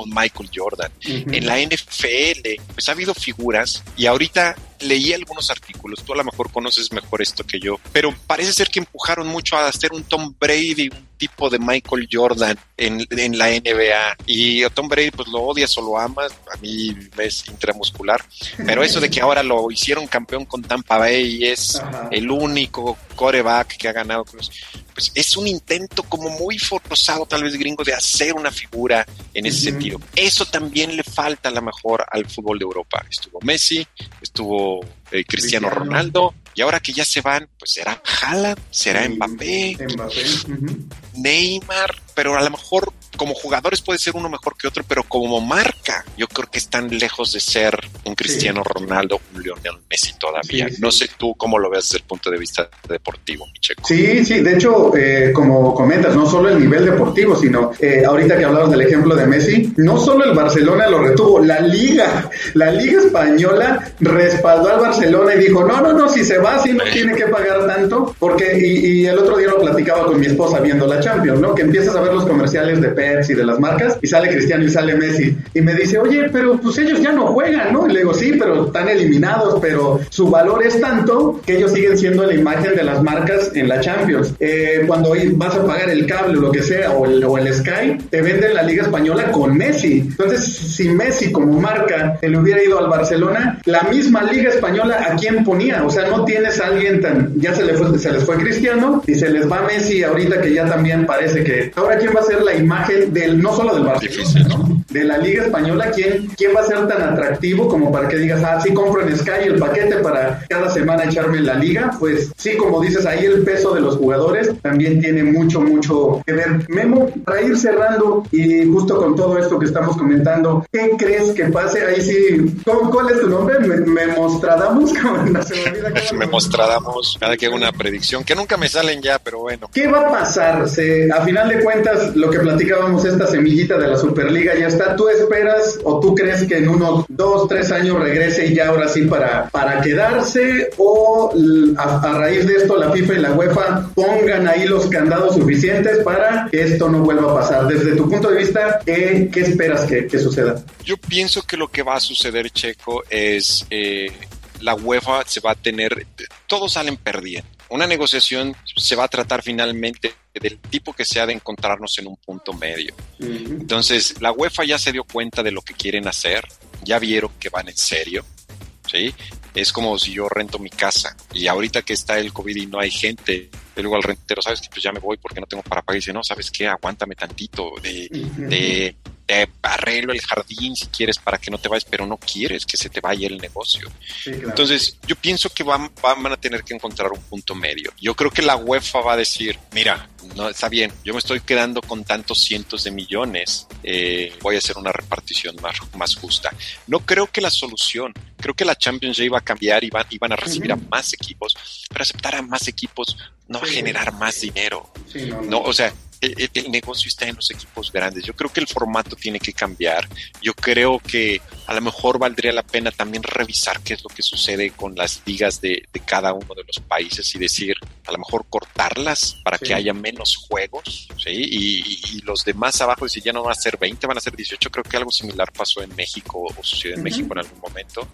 Michael Jordan. En la NFL, pues ha habido figuras y ahorita leí algunos artículos, tú a lo mejor conoces mejor esto que yo, pero parece ser que empujaron mucho a hacer un Tom Brady, un tipo de Michael Jordan en, en la NBA. Y a Tom Brady pues lo odias o lo amas, a mí es intramuscular, pero eso de que ahora lo hicieron campeón con Tampa Bay y es el único coreback que ha ganado, pues, pues es un intento como muy forzado tal vez gringo de hacer una figura en ese sentido. Eso también le falta a lo mejor al fútbol de Europa. Estuvo Messi, estuvo eh, Cristiano, Ronaldo, y ahora que ya se van, pues será Haaland, será Mbappé, Neymar, pero a lo mejor como jugadores puede ser uno mejor que otro, pero como marca, yo creo que están lejos de ser un Cristiano Ronaldo, un Lionel Messi todavía. no sé tú cómo lo ves desde el punto de vista deportivo, Micheco. Sí, sí, de hecho, eh, como comentas, no solo el nivel deportivo, sino eh, ahorita que hablabas del ejemplo de Messi, no solo el Barcelona lo retuvo, la liga, la liga española respaldó al Barcelona y dijo, no, no, no, si se va, si no tiene que pagar tanto, porque, y, y el otro día lo platicaba con mi esposa viendo la Champions, ¿no? Que empiezas a ver los comerciales de Pepsi, de las marcas, y sale Cristiano y sale Messi, y me dice, oye, pero pues ellos ya no juegan, ¿no? Y le digo, sí, pero están eliminados, pero su valor es tanto que ellos siguen siendo la imagen de las marcas en la Champions. Eh, cuando vas a pagar el cable o lo que sea, o el, o el Sky, te venden la Liga Española con Messi. Entonces, si Messi como marca le hubiera ido al Barcelona, la misma Liga Española, ¿a quién ponía? O sea, no tienes a alguien tan, ya se, le fue, se les fue Cristiano y se les va Messi ahorita que ya también parece que, ahora quién va a ser la imagen del, no solo del Barcelona, de la Liga Española, ¿quién, quién va a ser tan atractivo como para que digas, ah, sí compro en Sky el paquete para cada semana echarme en la liga? Pues sí, como dices, ahí el peso de los jugadores también tiene mucho, mucho que ver. Memo, para ir cerrando y justo con todo esto que estamos comentando, ¿qué crees que pase? Ahí sí, ¿cuál es tu nombre? ¿Me, me mostradamos? [laughs] me mostradamos, cada que hago una predicción, que nunca me salen ya, pero bueno. ¿Qué va a pasar? Se, a final de cuentas, lo que platicábamos, esta semillita de la Superliga ya está. ¿Tú esperas o tú crees que en unos dos, tres años regrese y ya ahora sí para, para quedarse? ¿O a, raíz de esto la FIFA y la UEFA pongan ahí los candados suficientes para que esto no vuelva a pasar? Desde tu punto de vista, ¿qué, esperas que, que, suceda? Yo pienso que lo que va a suceder, Checo, es eh, la UEFA se va a tener, todos salen perdiendo. Una negociación se va a tratar finalmente del tipo que sea de encontrarnos en un punto medio. Entonces, la UEFA ya se dio cuenta de lo que quieren hacer, ya vieron que van en serio, ¿sí? Es como si yo rento mi casa y ahorita que está el COVID y no hay gente, luego al rentero, ¿sabes que Pues ya me voy porque no tengo para pagar. Y dice, no, ¿sabes qué? Aguántame tantito de, de te arreglo el jardín si quieres para que no te vayas, pero no quieres que se te vaya el negocio. Entonces, yo pienso que van, van a tener que encontrar un punto medio. Yo creo que la UEFA va a decir, mira, no está bien, yo me estoy quedando con tantos cientos de millones, eh, voy a hacer una repartición más, más justa. No creo que la solución, creo que la Champions ya iba a cambiar y van, iban a recibir a más equipos, pero aceptar a más equipos no va a generar más dinero. no, o sea, el, negocio está en los equipos grandes. Yo creo que el formato tiene que cambiar. Yo creo que a lo mejor valdría la pena también revisar qué es lo que sucede con las ligas de, cada uno de los países y decir, a lo mejor cortarlas para que haya menos juegos, ¿sí? Y, los demás abajo, decir, ya no van a ser 20, van a ser 18. Creo que algo similar pasó en México o sucedió en México en algún momento.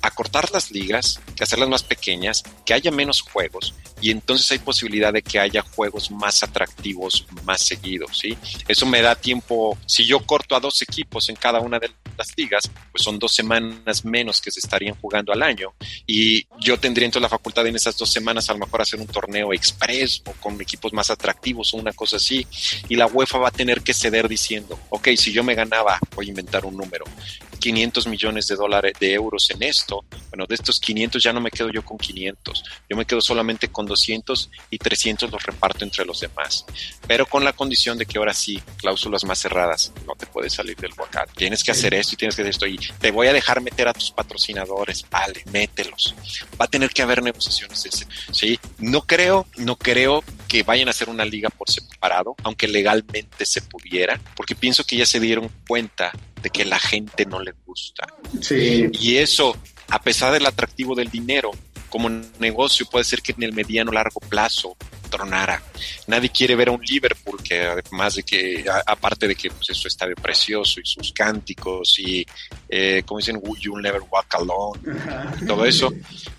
Acortar las ligas, hacerlas más pequeñas, que haya menos juegos y entonces hay posibilidad de que haya juegos más atractivos más seguidos, ¿sí? Eso me da tiempo, si yo corto a dos equipos en cada una de las ligas, pues son dos semanas menos que se estarían jugando al año y yo tendría entonces la facultad en esas dos semanas a lo mejor hacer un torneo express o con equipos más atractivos o una cosa así y la UEFA va a tener que ceder diciendo, ok, si yo me ganaba, voy a inventar un número, 500 millones de dólares, de euros en esto, bueno, de estos 500 ya no me quedo yo con 500, yo me quedo solamente con 200 y 300 los reparto entre los demás, pero con la condición de que ahora sí, cláusulas más cerradas, no te puedes salir del boca, tienes que hacer esto y tienes que hacer esto. Y te voy a dejar meter a tus patrocinadores, vale, mételos, va a tener que haber negociaciones, sí, no creo, no creo que vayan a hacer una liga por separado, aunque legalmente se pudiera, porque pienso que ya se dieron cuenta de que la gente no le gusta. Sí. Y eso, a pesar del atractivo del dinero, como negocio puede ser que en el mediano largo plazo tronara. Nadie quiere ver a un Liverpool que además de que, aparte de que pues, es su estadio precioso y sus cánticos y eh, como dicen, You Never Walk Alone y todo eso,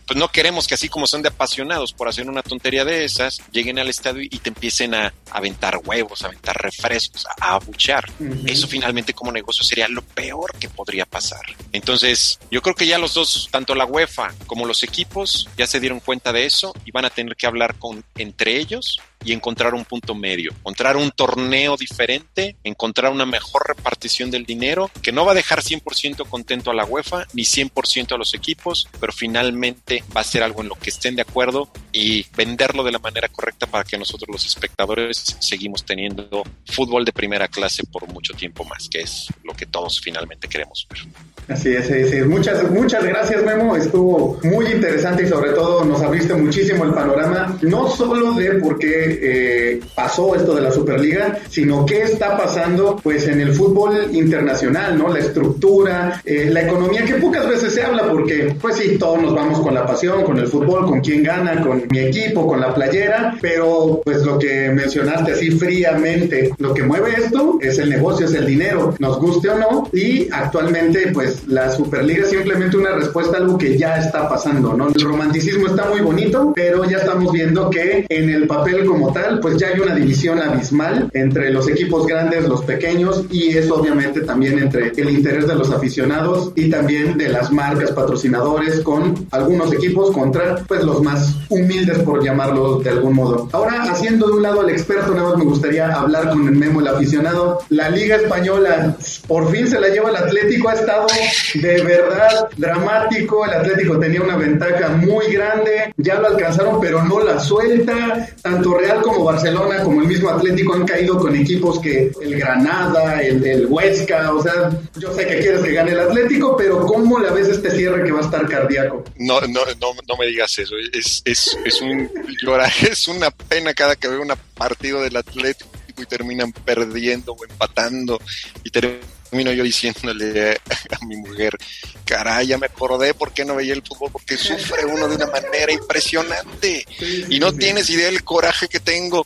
pues no queremos que así como son de apasionados por hacer una tontería de esas, lleguen al estadio y te empiecen a aventar huevos, a aventar refrescos, a abuchear. Eso finalmente como negocio sería lo peor que podría pasar. Entonces, yo creo que ya los dos, tanto la UEFA como los equipos, ya se dieron cuenta de eso y van a tener que hablar con entre ellos y encontrar un punto medio, encontrar un torneo diferente, encontrar una mejor repartición del dinero que no va a dejar 100% contento a la UEFA ni 100% a los equipos, pero finalmente va a ser algo en lo que estén de acuerdo y venderlo de la manera correcta para que nosotros los espectadores seguimos teniendo fútbol de primera clase por mucho tiempo más, que es lo que todos finalmente queremos ver. Así es, así es. Muchas, muchas gracias Memo, estuvo muy interesante y sobre todo nos abriste muchísimo el panorama, no solo de por qué eh, pasó esto de la Superliga, sino qué está pasando pues en el fútbol internacional, ¿no? La estructura, eh, la economía que pocas veces se habla porque pues sí, todos nos vamos con la pasión, con el fútbol, con quién gana, con mi equipo, con la playera, pero pues lo que mencionaste así fríamente, lo que mueve esto es el negocio, es el dinero, nos guste o no, y actualmente pues la Superliga es simplemente una respuesta a algo que ya está pasando, ¿no? El romanticismo está muy bonito, pero ya estamos viendo que en el papel como tal, pues ya hay una división abismal entre los equipos grandes, los pequeños y eso obviamente también entre el interés de los aficionados y también de las marcas patrocinadores con algunos equipos contra pues los más humildes por llamarlo de algún modo. Ahora, haciendo de un lado al experto, nada más me gustaría hablar con el Memo, el aficionado. La Liga Española por fin se la lleva el Atlético, ha estado de verdad dramático, el Atlético tenía una ventaja muy grande, ya lo alcanzaron pero no la suelta, tanto Real como Barcelona como el mismo Atlético han caído con equipos que el Granada, el, el Huesca, o sea, yo sé que quieres que gane el Atlético, pero ¿cómo la ves este cierre que va a estar cardíaco? No, no, no, no me digas eso, es, es, es un [laughs] es una pena cada que veo un partido del Atlético y terminan perdiendo o empatando. Y termino yo diciéndole a mi mujer, caray, ya me acordé por qué no veía el fútbol, porque sufre uno de una manera impresionante y no tienes idea del coraje que tengo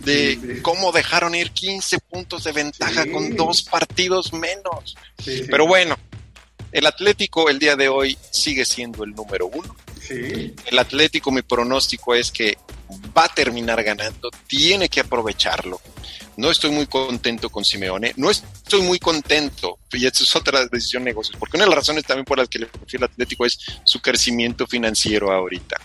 de cómo dejaron ir 15 puntos de ventaja con dos partidos menos. Pero bueno, el Atlético el día de hoy sigue siendo el número uno. El Atlético, mi pronóstico es que va a terminar ganando, tiene que aprovecharlo. No estoy muy contento con Simeone, no estoy muy contento, y esta es otra decisión de negocios, porque una de las razones también por las que le prefiero al Atlético es su crecimiento financiero ahorita.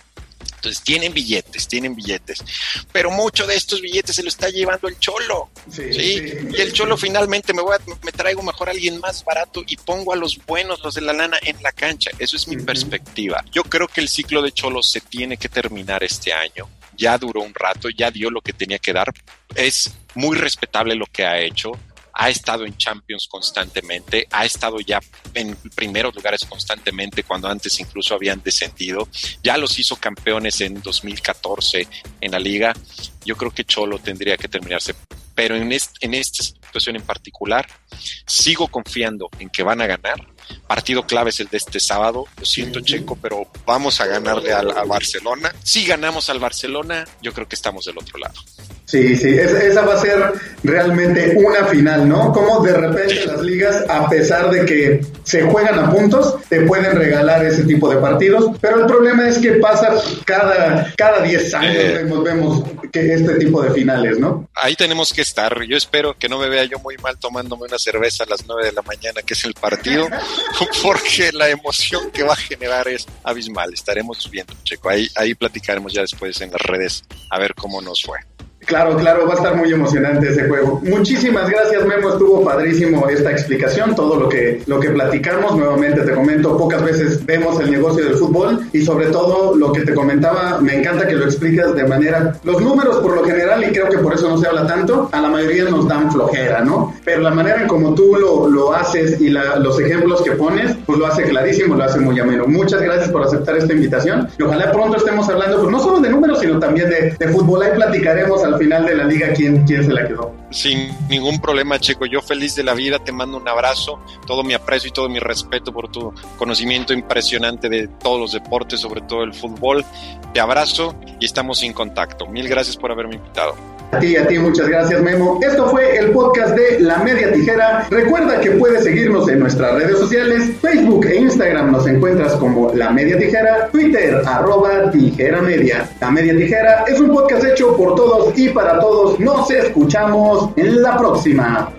Entonces tienen billetes, tienen billetes, pero mucho de estos billetes se lo está llevando el cholo. Sí, Y el cholo finalmente me voy me traigo mejor a alguien más barato y pongo a los buenos, los de la lana, en la cancha. Eso es mi perspectiva. Yo creo que el ciclo de cholo se tiene que terminar este año. Ya duró un rato, ya dio lo que tenía que dar. Es muy respetable lo que ha hecho ha estado en Champions constantemente, ha estado ya en primeros lugares constantemente cuando antes incluso habían descendido, ya los hizo campeones en 2014 en la liga, yo creo que Cholo tendría que terminarse, pero en, en esta situación en particular sigo confiando en que van a ganar, partido clave es el de este sábado. Lo siento, Checo, pero vamos a ganarle al, a Barcelona. Si ganamos al Barcelona, yo creo que estamos del otro lado. Sí, sí, esa, va a ser realmente una final, ¿no? Como de repente las ligas, a pesar de que se juegan a puntos, te pueden regalar ese tipo de partidos, pero el problema es que pasa cada, cada 10 años, eh. vemos, vemos que este tipo de finales, ¿no? Ahí tenemos que estar. Yo espero que no me vea yo muy mal tomándome una cerveza a las 9 de la mañana, que es el partido, [laughs] porque la emoción que va a generar es abismal. Estaremos viendo, Checo. Ahí, ahí platicaremos ya después en las redes a ver cómo nos fue. Claro, claro, va a estar muy emocionante ese juego. Muchísimas gracias, Memo. Estuvo padrísimo esta explicación, todo lo que, lo que platicamos. Nuevamente te comento, pocas veces vemos el negocio del fútbol y sobre todo lo que te comentaba, me encanta que lo explicas de manera. Los números, por lo general, y creo que por eso no se habla tanto, a la mayoría nos dan flojera, ¿no? Pero la manera en como tú lo, lo haces y los ejemplos que pones, pues lo hace clarísimo, lo hace muy ameno. Muchas gracias por aceptar esta invitación y ojalá pronto estemos hablando, pues no solo de números, sino también de, de fútbol. Ahí platicaremos al final de la liga quién, quién se la quedó. Sin ningún problema, Checo. Yo feliz de la vida, te mando un abrazo, todo mi aprecio y todo mi respeto por tu conocimiento impresionante de todos los deportes, sobre todo el fútbol. Te abrazo y estamos en contacto. Mil gracias por haberme invitado. A ti, a ti, muchas gracias Memo. Esto fue el podcast de La Media Tijera. Recuerda que puedes seguirnos en nuestras redes sociales, Facebook e Instagram nos encuentras como La Media Tijera, Twitter arroba Tijera Media. La Media Tijera es un podcast hecho por todos y para todos. Nos escuchamos en la próxima.